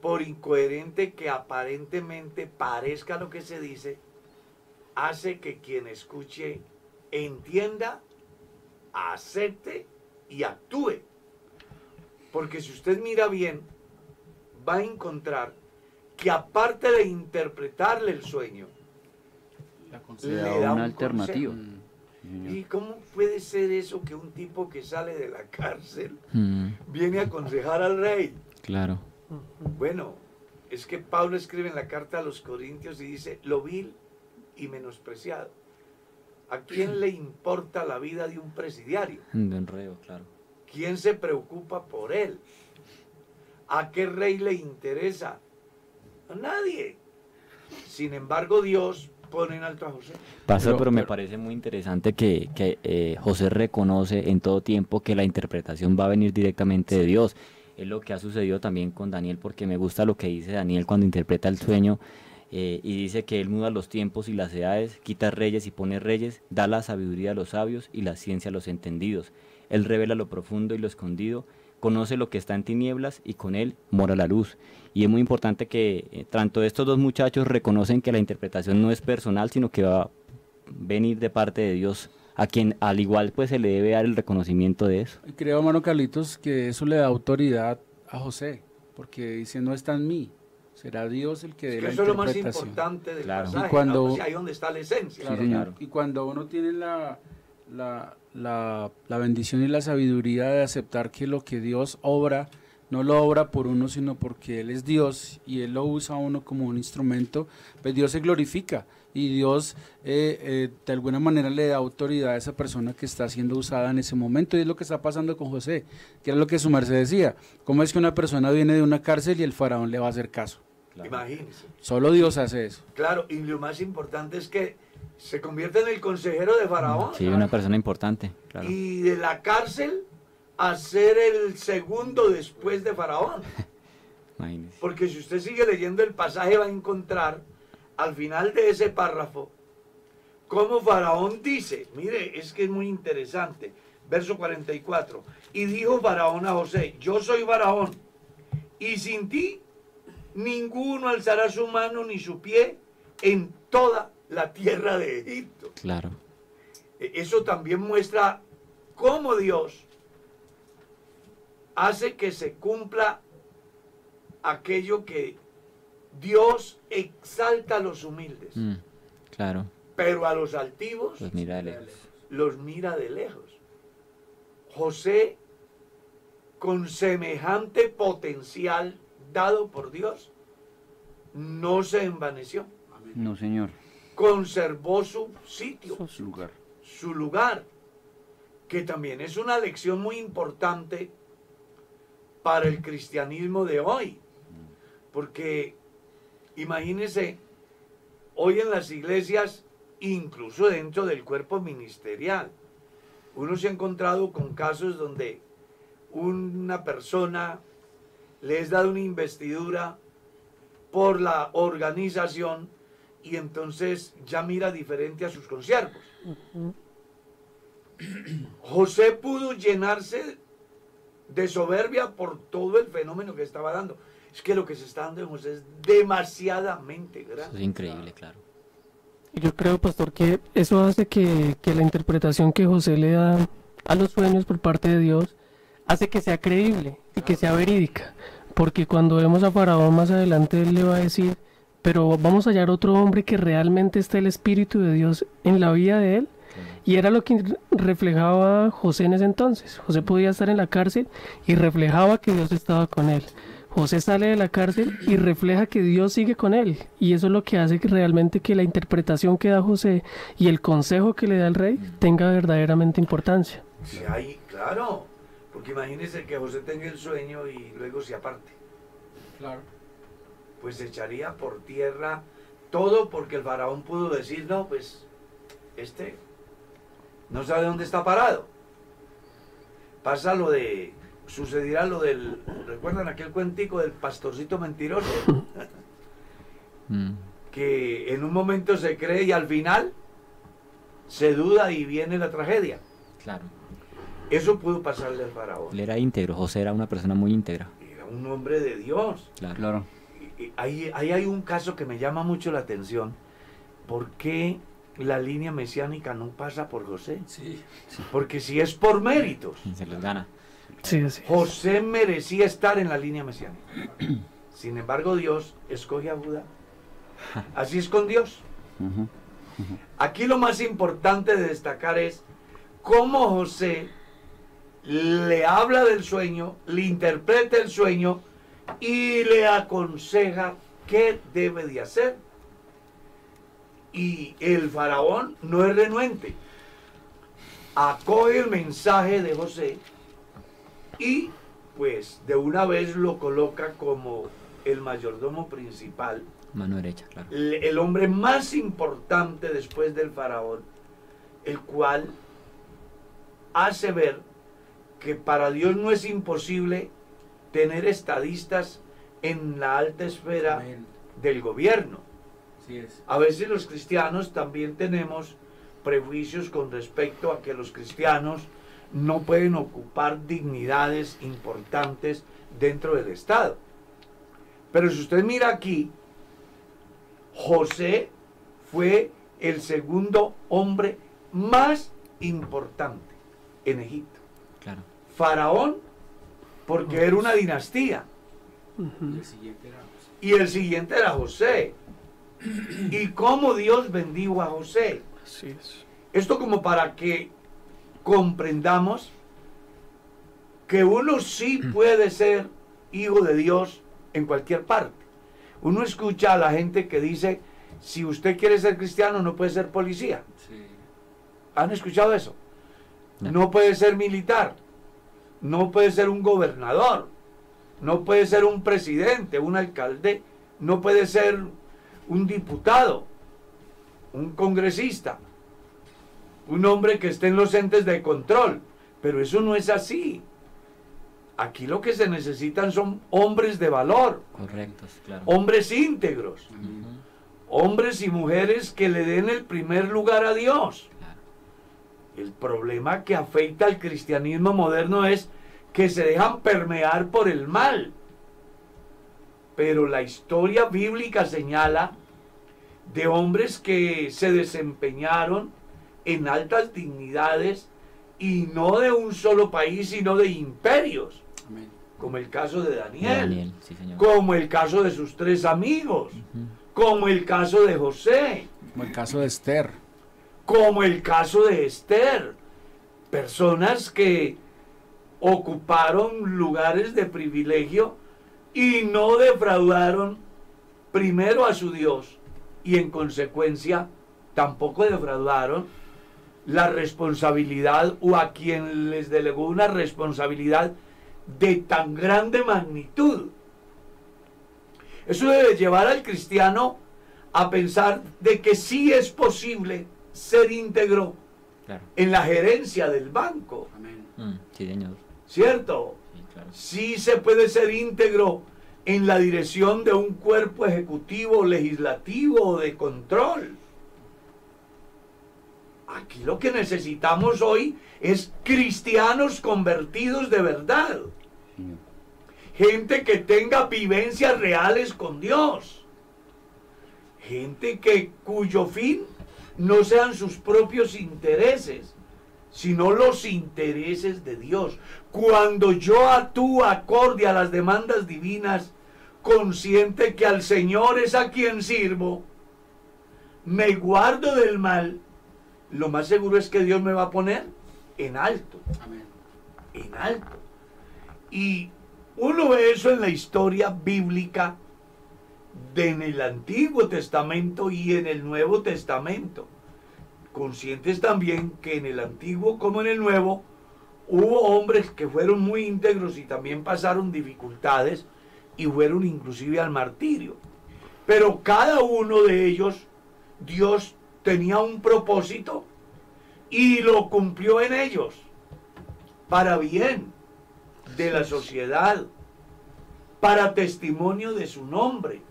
por incoherente que aparentemente parezca lo que se dice, hace que quien escuche entienda, acepte y actúe. Porque si usted mira bien, va a encontrar que aparte de interpretarle el sueño, Le considera- Le da da un una alternativa. Mm. ¿y cómo puede ser eso que un tipo que sale de la cárcel Mm, viene a aconsejar al rey? claro. Bueno, es que Pablo escribe en la carta a los Corintios y dice, lo vil y menospreciado. ¿A quién le importa la vida de un presidiario? De enredo, claro. ¿Quién se preocupa por él? ¿A qué rey le interesa? A nadie. Sin embargo, Dios pone en alto a José. Pastor, Pero- pero me pero- parece muy interesante que, que, eh, José reconoce en todo tiempo que la interpretación va a venir directamente de Dios. Es lo que ha sucedido también con Daniel, porque me gusta lo que dice Daniel cuando interpreta el sueño eh, y dice que él muda los tiempos y las edades, quita reyes y pone reyes, da la sabiduría a los sabios y la ciencia a los entendidos. Él revela lo profundo y lo escondido, conoce lo que está en tinieblas y con él mora la luz. Y es muy importante que eh, tanto estos dos muchachos reconocen que la interpretación no es personal, sino que va a venir de parte de Dios, a quien al igual pues se le debe dar el reconocimiento de eso. Y creo, hermano Carlitos, que eso le da autoridad a José, porque dice, no está en mí, será Dios el que Es dé que la eso es lo más interpretación. importante del Claro. pasaje. Y cuando- ¿no? Pues ahí donde está la esencia. Claro, señor. claro. Y cuando uno tiene la, la, la, la bendición y la sabiduría de aceptar que lo que Dios obra, no lo obra por uno, sino porque Él es Dios y Él lo usa a uno como un instrumento, pues Dios se glorifica y Dios eh, eh, de alguna manera le da autoridad a esa persona que está siendo usada en ese momento. Y es lo que está pasando con José, que era lo que su merced decía. ¿Cómo es que una persona viene de una cárcel y el faraón le va a hacer caso? Imagínense. Solo Dios hace eso. Claro, y lo más importante es que se convierte en el consejero de Faraón. Sí, una persona importante, claro. Y de la cárcel a ser el segundo después de Faraón. Porque si usted sigue leyendo el pasaje va a encontrar al final de ese párrafo cómo Faraón dice, mire, es que es muy interesante, verso 44, y dijo Faraón a José, yo soy Faraón, y sin ti ninguno alzará su mano ni su pie en toda la tierra de Egipto. Claro. E- Eso también muestra cómo Dios hace que se cumpla aquello que Dios exalta a los humildes, Mm, claro. pero a los altivos Pues mira de lejos. los mira de lejos. José, con semejante potencial dado por Dios, no se envaneció, No, señor. Conservó su sitio. Su lugar. su lugar, que también es una lección muy importante para el cristianismo de hoy. Porque imagínense, hoy en las iglesias, incluso dentro del cuerpo ministerial, uno se ha encontrado con casos donde una persona le es dada una investidura por la organización y entonces ya mira diferente a sus consiervos. José pudo llenarse de soberbia por todo el fenómeno que estaba dando. Es que lo que se está dando en José es demasiadamente Eso grande. es increíble, claro. Yo creo, pastor, que eso hace que, que la interpretación que José le da a los sueños por parte de Dios hace que sea creíble y que sea verídica. Porque cuando vemos a Faraón más adelante, él le va a decir, pero vamos a hallar otro hombre que realmente está el Espíritu de Dios en la vida de él. Y era lo que reflejaba José en ese entonces. José podía estar en la cárcel y reflejaba que Dios estaba con él. José sale de la cárcel y refleja que Dios sigue con él. Y eso es lo que hace que realmente que la interpretación que da José y el consejo que le da el rey tenga verdaderamente importancia. Sí, ahí, claro. Porque imagínense que José tenga el sueño y luego se aparte. Claro. Pues echaría por tierra todo porque el faraón pudo decir, no, pues este no sabe dónde está parado. Pasa lo de, sucederá lo del, ¿recuerdan aquel cuentico del pastorcito mentiroso? Mm, que en un momento se cree y al final se duda y viene la tragedia. claro. Eso pudo pasarle al faraón. Él era íntegro, José era una persona muy íntegra. Era un hombre de Dios. Claro. Claro. Ahí, ahí hay un caso que me llama mucho la atención. ¿Por qué la línea mesiánica no pasa por José? Sí. Porque si es por méritos, se les gana. Sí, así. José merecía estar en la línea mesiánica. Sin embargo, Dios escoge a Judá. Así es con Dios. Aquí lo más importante de destacar es cómo José le habla del sueño, le interpreta el sueño y le aconseja qué debe de hacer. Y el faraón no es renuente. Acoge el mensaje de José y pues de una vez lo coloca como el mayordomo principal, Mano derecha, claro. el el hombre más importante después del faraón, el cual hace ver que para Dios no es imposible tener estadistas en la alta esfera Amén. del gobierno. Así es. A veces los cristianos también tenemos prejuicios con respecto a que los cristianos no pueden ocupar dignidades importantes dentro del Estado. Pero si usted mira aquí, José fue el segundo hombre más importante en Egipto. Claro. Faraón, porque era una dinastía. Y el siguiente era José. Y cómo Dios bendijo a José. Así es. Esto como para que comprendamos que uno sí puede ser hijo de Dios en cualquier parte. Uno escucha a la gente que dice, si usted quiere ser cristiano no puede ser policía. Sí. ¿Han escuchado eso? No puede ser militar, no puede ser un gobernador, no puede ser un presidente, un alcalde, no puede ser un diputado, un congresista, un hombre que esté en los entes de control. Pero eso no es así. Aquí lo que se necesitan son hombres de valor, Correctos, claro. hombres íntegros, hombres y mujeres que le den el primer lugar a Dios. El problema que afecta al cristianismo moderno es que se dejan permear por el mal. Pero la historia bíblica señala de hombres que se desempeñaron en altas dignidades y no de un solo país, sino de imperios, Amén. como el caso de Daniel, Daniel, sí, señor. como el caso de sus tres amigos, como el caso de José. Como el caso de Esther. Como el caso de Esther, personas que ocuparon lugares de privilegio y no defraudaron primero a su Dios y en consecuencia tampoco defraudaron la responsabilidad o a quien les delegó una responsabilidad de tan grande magnitud. Eso debe llevar al cristiano a pensar de que sí es posible ser íntegro Claro. en la gerencia del banco, Amén. Mm, sí, señor. ¿cierto? Sí, claro. Sí se puede ser íntegro en la dirección de un cuerpo ejecutivo, legislativo o de control. Aquí lo que necesitamos hoy es cristianos convertidos de verdad. Gente que tenga vivencias reales con Dios. Gente que cuyo fin no sean sus propios intereses, sino los intereses de Dios. Cuando yo actúo acorde a las demandas divinas, consciente que al Señor es a quien sirvo, me guardo del mal, lo más seguro es que Dios me va a poner en alto Amén. en alto. Y uno ve eso en la historia bíblica en el Antiguo Testamento y en el Nuevo Testamento. Conscientes también que en el Antiguo como en el Nuevo hubo hombres que fueron muy íntegros y también pasaron dificultades y fueron inclusive al martirio. Pero cada uno de ellos, Dios tenía un propósito y lo cumplió en ellos para bien de la sociedad, para testimonio de su nombre.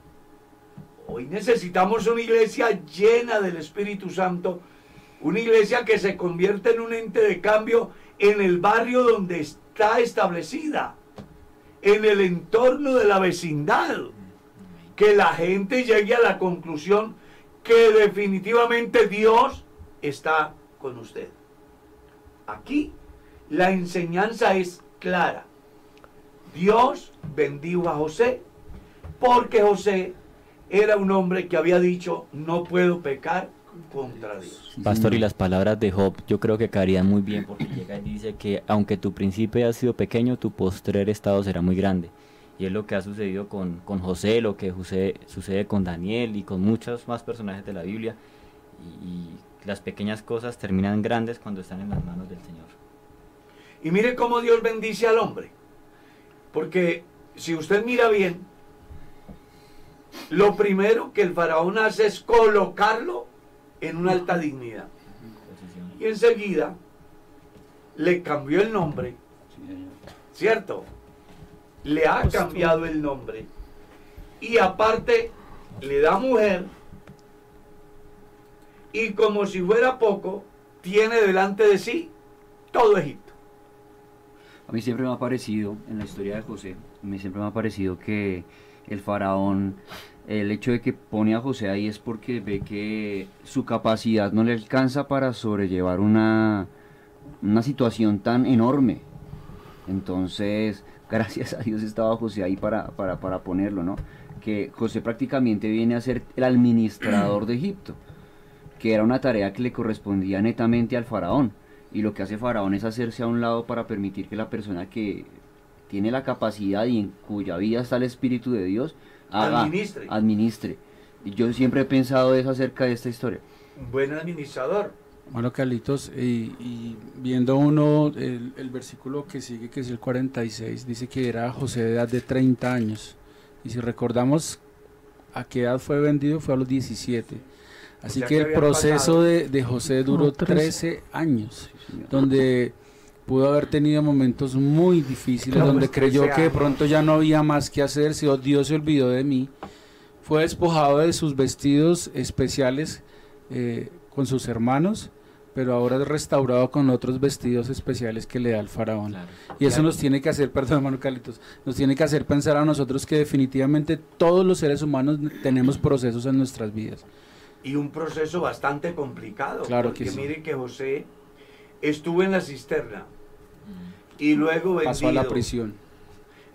Hoy necesitamos una iglesia llena del Espíritu Santo, una iglesia que se convierta en un ente de cambio en el barrio donde está establecida, en el entorno de la vecindad, que la gente llegue a la conclusión que definitivamente Dios está con usted. Aquí la enseñanza es clara. Dios bendijo a José porque José era un hombre que había dicho, no puedo pecar contra Dios. Pastor, y las palabras de Job yo creo que caerían muy bien porque llega y dice que aunque tu principio haya sido pequeño, tu postrer estado será muy grande. Y es lo que ha sucedido con, con José, lo que sucede, sucede con Daniel y con muchos más personajes de la Biblia. Y, y las pequeñas cosas terminan grandes cuando están en las manos del Señor. Y mire cómo Dios bendice al hombre. Porque si usted mira bien, lo primero que el faraón hace es colocarlo en una alta dignidad. Y enseguida le cambió el nombre, ¿cierto? Le ha cambiado el nombre. Y aparte le da mujer. Y como si fuera poco, tiene delante de sí todo Egipto. A mí siempre me ha parecido, en la historia de José, a mí siempre me ha parecido que el faraón, el hecho de que pone a José ahí es porque ve que su capacidad no le alcanza para sobrellevar una, una situación tan enorme. Entonces, gracias a Dios estaba José ahí para, para, para ponerlo, ¿no? Que José prácticamente viene a ser el administrador de Egipto, que era una tarea que le correspondía netamente al faraón. Y lo que hace Faraón es hacerse a un lado para permitir que la persona que tiene la capacidad y en cuya vida está el Espíritu de Dios haga, Administre. administre. Y yo siempre he pensado eso acerca de esta historia. Un buen administrador. Bueno, Carlitos, y, y viendo uno el, el versículo que sigue, que es el 46, dice que era José de edad de 30 años. Y si recordamos a qué edad fue vendido, fue a los 17. Así sea que que el proceso de, de José duró Como 13. 13 años, donde pudo haber tenido momentos muy difíciles, Claro, donde creyó 13 que de pronto ya no había más que hacer, si Dios se olvidó de mí. Fue despojado de sus vestidos especiales eh, con sus hermanos, pero ahora es restaurado con otros vestidos especiales que le da el faraón. Claro. Y eso Claro. nos tiene que hacer, perdón hermano Carlitos, nos tiene que hacer pensar a nosotros que definitivamente todos los seres humanos tenemos procesos en nuestras vidas. Y un proceso bastante complicado. Claro porque que sí. mire que José estuvo en la cisterna y luego vendido, Pasó a la prisión.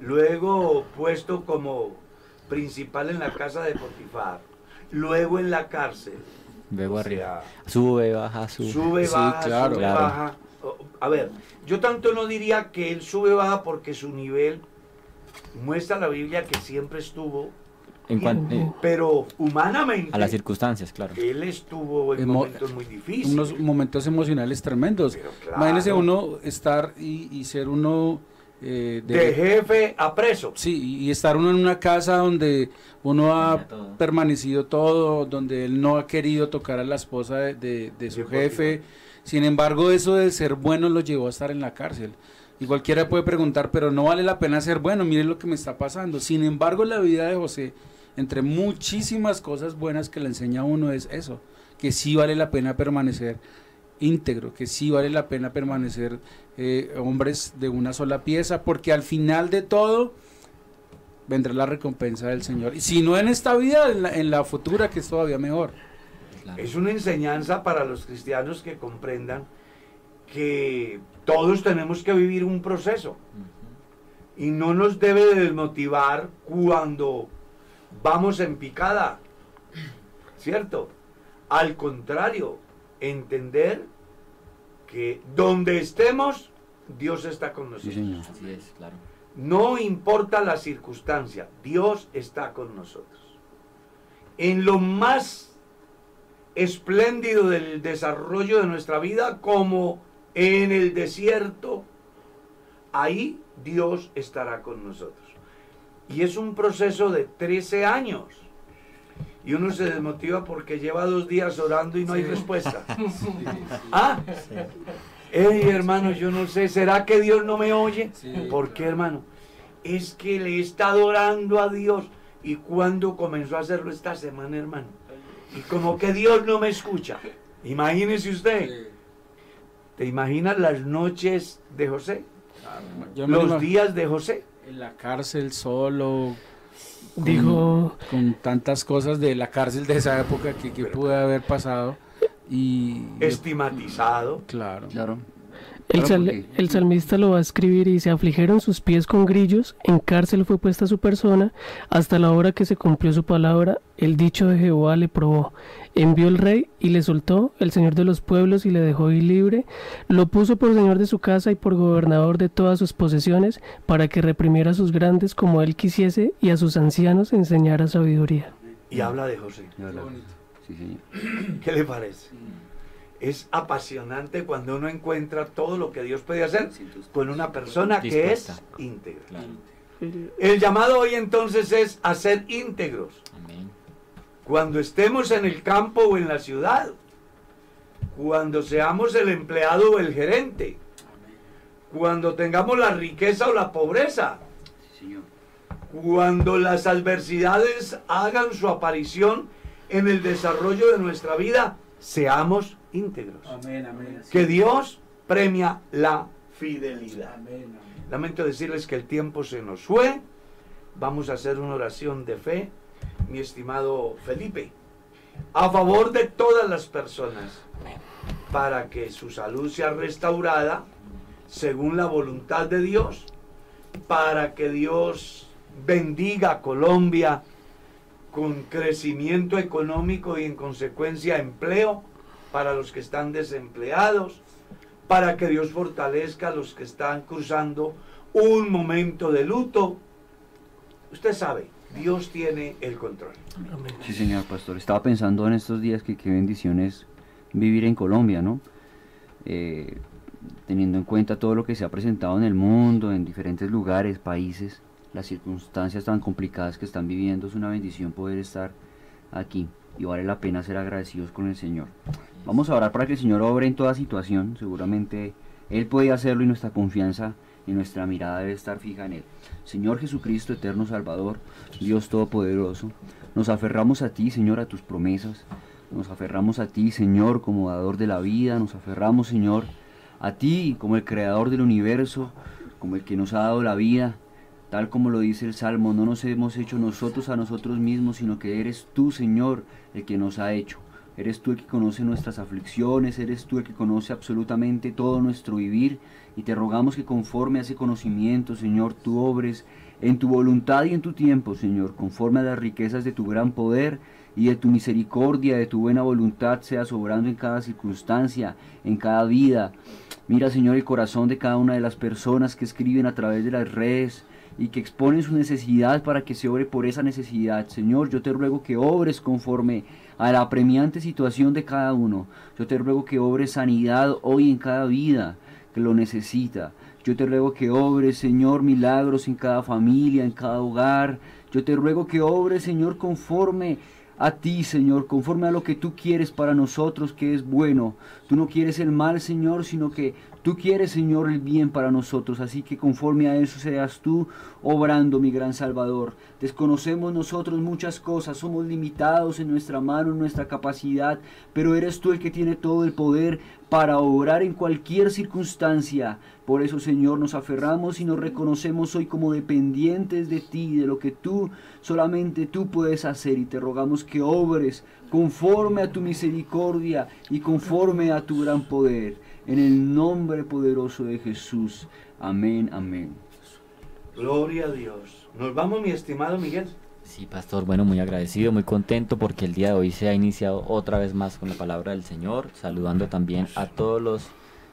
luego puesto como principal en la casa de Potifar, luego en la cárcel. Luego O arriba. sea, Sube, baja, sube. Sube, Sí, baja, claro. sube, Claro. baja. A ver, yo tanto no diría que él sube, baja porque su nivel muestra la Biblia que siempre estuvo, En cuan- eh, pero humanamente a las circunstancias, claro. él estuvo en Emo- momentos muy difíciles. Unos momentos emocionales tremendos. Claro. Imagínese uno estar y, y ser uno eh, de- de jefe a preso. Sí, y estar uno en una casa donde uno ha todo. permanecido todo, donde él no ha querido tocar a la esposa de, de- de su jefe. Sin embargo, eso de ser bueno lo llevó a estar en la cárcel. Y cualquiera puede preguntar, pero no vale la pena ser bueno, miren lo que me está pasando. Sin embargo, la vida de José, entre muchísimas cosas buenas que le enseña uno, es eso, que sí vale la pena permanecer íntegro, que sí vale la pena permanecer eh, hombres de una sola pieza, porque al final de todo vendrá la recompensa del Señor. Y si no en esta vida, en la, futura, que es todavía mejor. Es una enseñanza para los cristianos que comprendan que todos tenemos que vivir un proceso y no nos debe de desmotivar cuando vamos en picada, ¿cierto? Al contrario, entender que donde estemos, Dios está con Sí, nosotros. señor. Así es, claro. No importa la circunstancia, Dios está con nosotros. En lo más espléndido del desarrollo de nuestra vida, como en el desierto, ahí Dios estará con nosotros. Y es un proceso de 13 años. Y uno se desmotiva porque lleva dos días orando y no hay respuesta. Ah, Ey, hermano, yo no sé, ¿será que Dios no me oye? ¿Por qué, hermano? Es que le he estado orando a Dios. ¿Y cuando comenzó a hacerlo esta semana, hermano? Y como que Dios no me escucha. Imagínese usted. ¿Te imaginas las noches de José? Yo me lo Los días de José. en la cárcel solo, Dijo, con tantas cosas de la cárcel de esa época que, que pude haber pasado. Y Estigmatizado. claro. Claro. El, sal- salmista lo va a escribir y se afligieron sus pies con grillos, en cárcel fue puesta su persona, hasta la hora que se cumplió su palabra, el dicho de Jehová le probó. Envió el rey y le soltó, el señor de los pueblos y le dejó ir libre, lo puso por señor de su casa y por gobernador de todas sus posesiones, para que reprimiera a sus grandes como él quisiese y a sus ancianos enseñara sabiduría. Y habla de José. Sí, señor. ¿Qué le parece? Es apasionante cuando uno encuentra todo lo que Dios puede hacer con una persona que es íntegra. El llamado hoy entonces es a ser íntegros. Cuando estemos en el campo o en la ciudad, cuando seamos el empleado o el gerente, cuando tengamos la riqueza o la pobreza, cuando las adversidades hagan su aparición en el desarrollo de nuestra vida, seamos íntegros. Amén, amén. Que Dios premia la fidelidad. Amén, amén. Lamento decirles que el tiempo se nos fue. Vamos a hacer una oración de fe, mi estimado Felipe, a favor de todas las personas, para que su salud sea restaurada según la voluntad de Dios, para que Dios bendiga a Colombia con crecimiento económico y en consecuencia empleo para los que están desempleados, para que Dios fortalezca a los que están cruzando un momento de luto. Usted sabe, Dios tiene el control. Sí, señor pastor. Estaba pensando en estos días que qué bendición es vivir en Colombia, ¿no? Eh, teniendo en cuenta todo lo que se ha presentado en el mundo, en diferentes lugares, países, las circunstancias tan complicadas que están viviendo, es una bendición poder estar aquí y vale la pena ser agradecidos con el Señor. Vamos a orar para que el Señor obre en toda situación, seguramente Él puede hacerlo y nuestra confianza y nuestra mirada debe estar fija en Él. Señor Jesucristo, eterno Salvador, Dios Todopoderoso, nos aferramos a ti, Señor, a tus promesas, nos aferramos a ti, Señor, como dador de la vida, nos aferramos, Señor, a ti como el creador del universo, como el que nos ha dado la vida, tal como lo dice el Salmo, no nos hemos hecho nosotros a nosotros mismos, sino que eres tú, Señor, el que nos ha hecho. Eres tú el que conoce nuestras aflicciones, eres tú el que conoce absolutamente todo nuestro vivir y te rogamos que conforme a ese conocimiento, Señor, tú obres en tu voluntad y en tu tiempo, Señor, conforme a las riquezas de tu gran poder y de tu misericordia, de tu buena voluntad, seas obrando en cada circunstancia, en cada vida. Mira, Señor, el corazón de cada una de las personas que escriben a través de las redes y que exponen su necesidad para que se obre por esa necesidad. Señor, yo te ruego que obres conforme a la apremiante situación de cada uno. Yo te ruego que obres sanidad hoy en cada vida que lo necesita. Yo te ruego que obres, Señor, milagros en cada familia, en cada hogar. Yo te ruego que obres, Señor, conforme a ti, Señor, conforme a lo que tú quieres para nosotros, que es bueno. Tú no quieres el mal, Señor, sino que tú quieres, Señor, el bien para nosotros. Así que conforme a eso seas tú obrando, mi gran Salvador. Desconocemos nosotros muchas cosas, somos limitados en nuestra mano, en nuestra capacidad, pero eres tú el que tiene todo el poder para obrar en cualquier circunstancia. Por eso, Señor, nos aferramos y nos reconocemos hoy como dependientes de ti, de lo que tú, solamente tú puedes hacer. Y te rogamos que obres conforme a tu misericordia y conforme a tu gran poder. En el nombre poderoso de Jesús. Amén, amén. Gloria a Dios. Nos vamos, mi estimado Miguel. Sí, pastor, bueno, muy agradecido, muy contento porque el día de hoy se ha iniciado otra vez más con la palabra del Señor, saludando también a todos los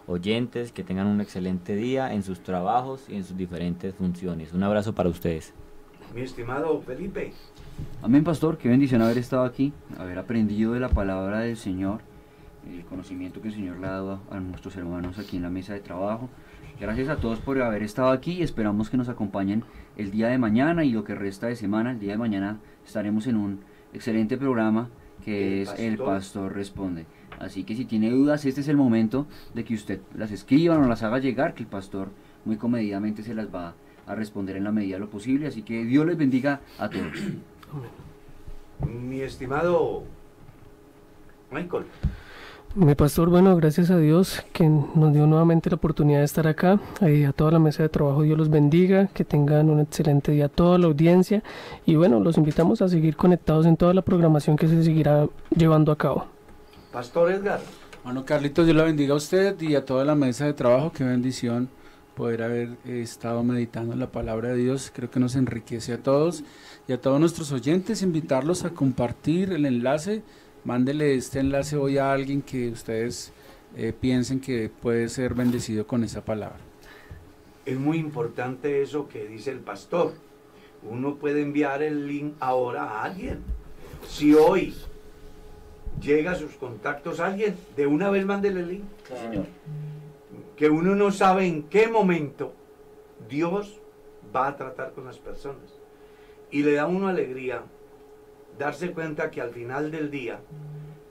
oyentes que tengan un excelente día en sus trabajos y en sus diferentes funciones. Un abrazo para ustedes. Mi estimado Felipe. Amén, pastor. Qué bendición haber estado aquí, haber aprendido de la palabra del Señor, el conocimiento que el Señor le ha dado a, a nuestros hermanos aquí en la mesa de trabajo. Gracias a todos por haber estado aquí y esperamos que nos acompañen el día de mañana y lo que resta de semana. El día de mañana estaremos en un excelente programa que El es El Pastor. Pastor Responde. Así que si tiene dudas, este es el momento de que usted las escriba o las haga llegar, que el pastor muy comedidamente se las va a responder en la medida de lo posible. Así que Dios les bendiga a todos. Mi estimado Michael. Mi pastor, bueno, gracias a Dios que nos dio nuevamente la oportunidad de estar acá. Eh, a toda la mesa de trabajo Dios los bendiga, que tengan un excelente día a toda la audiencia y bueno, los invitamos a seguir conectados en toda la programación que se seguirá llevando a cabo. Pastor Edgar. Bueno, Carlitos, Dios la bendiga a usted y a toda la mesa de trabajo. Qué bendición poder haber eh, estado meditando la palabra de Dios. Creo que nos enriquece a todos y a todos nuestros oyentes. Invitarlos a compartir el enlace. Mándele este enlace hoy a alguien que ustedes eh, piensen que puede ser bendecido con esa palabra. Es muy importante eso que dice el pastor. Uno puede enviar el link ahora a alguien. Si hoy llega a sus contactos alguien, de una vez mándele el link. Señor. Que uno no sabe en qué momento Dios va a tratar con las personas. Y le da a uno alegría darse cuenta que al final del día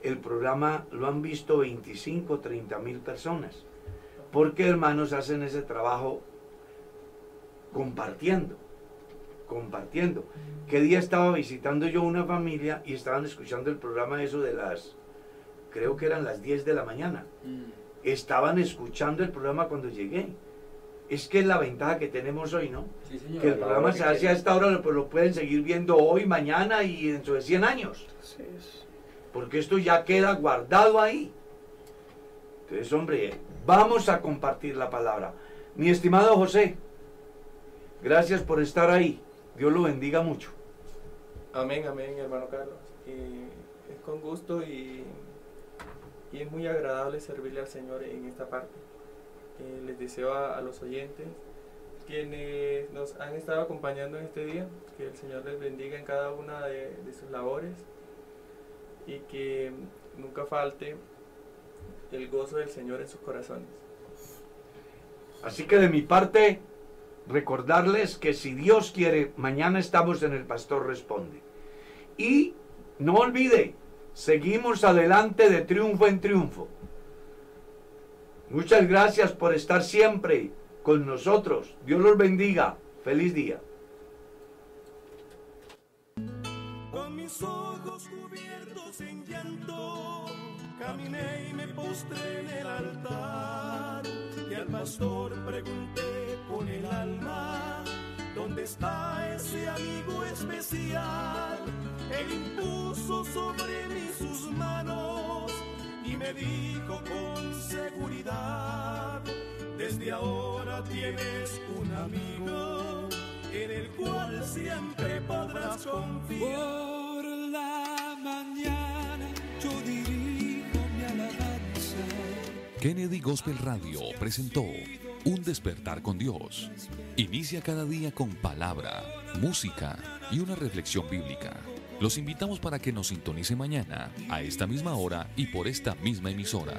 el programa lo han visto 25, 30 mil personas. Porque hermanos hacen ese trabajo compartiendo, compartiendo. ¿Qué día estaba visitando yo una familia y estaban escuchando el programa eso de las, creo que eran las 10 de la mañana? Estaban escuchando el programa cuando llegué. Es que es la ventaja que tenemos hoy, ¿no? que el programa se hace a esta hora, pero lo pueden seguir viendo hoy, mañana y dentro de 100 años. Porque esto ya queda guardado ahí. Entonces, hombre, vamos a compartir la palabra. Mi estimado José, gracias por estar ahí. Dios lo bendiga mucho. Amén, amén, hermano Carlos. Y es con gusto y, y es muy agradable servirle al Señor en esta parte. Les deseo a, a los oyentes, quienes nos han estado acompañando en este día, que el Señor les bendiga en cada una de, de sus labores y que nunca falte el gozo del Señor en sus corazones. Así que de mi parte, recordarles que si Dios quiere, mañana estamos en el Pastor Responde. Y no olvide, seguimos adelante de triunfo en triunfo. Muchas gracias por estar siempre con nosotros. Dios los bendiga. Feliz día. Con mis ojos cubiertos en llanto, caminé y me postré en el altar. Y al pastor pregunté con el alma, ¿dónde está ese amigo especial? Él impuso sobre mí sus manos me dijo con seguridad, desde ahora tienes un amigo en el cual siempre podrás confiar. Por la mañana yo dirijo mi alabanza. Kennedy Gospel Radio presentó Un despertar con Dios. Inicia cada día con palabra, música y una reflexión bíblica. Los invitamos para que nos sintonice mañana a esta misma hora y por esta misma emisora.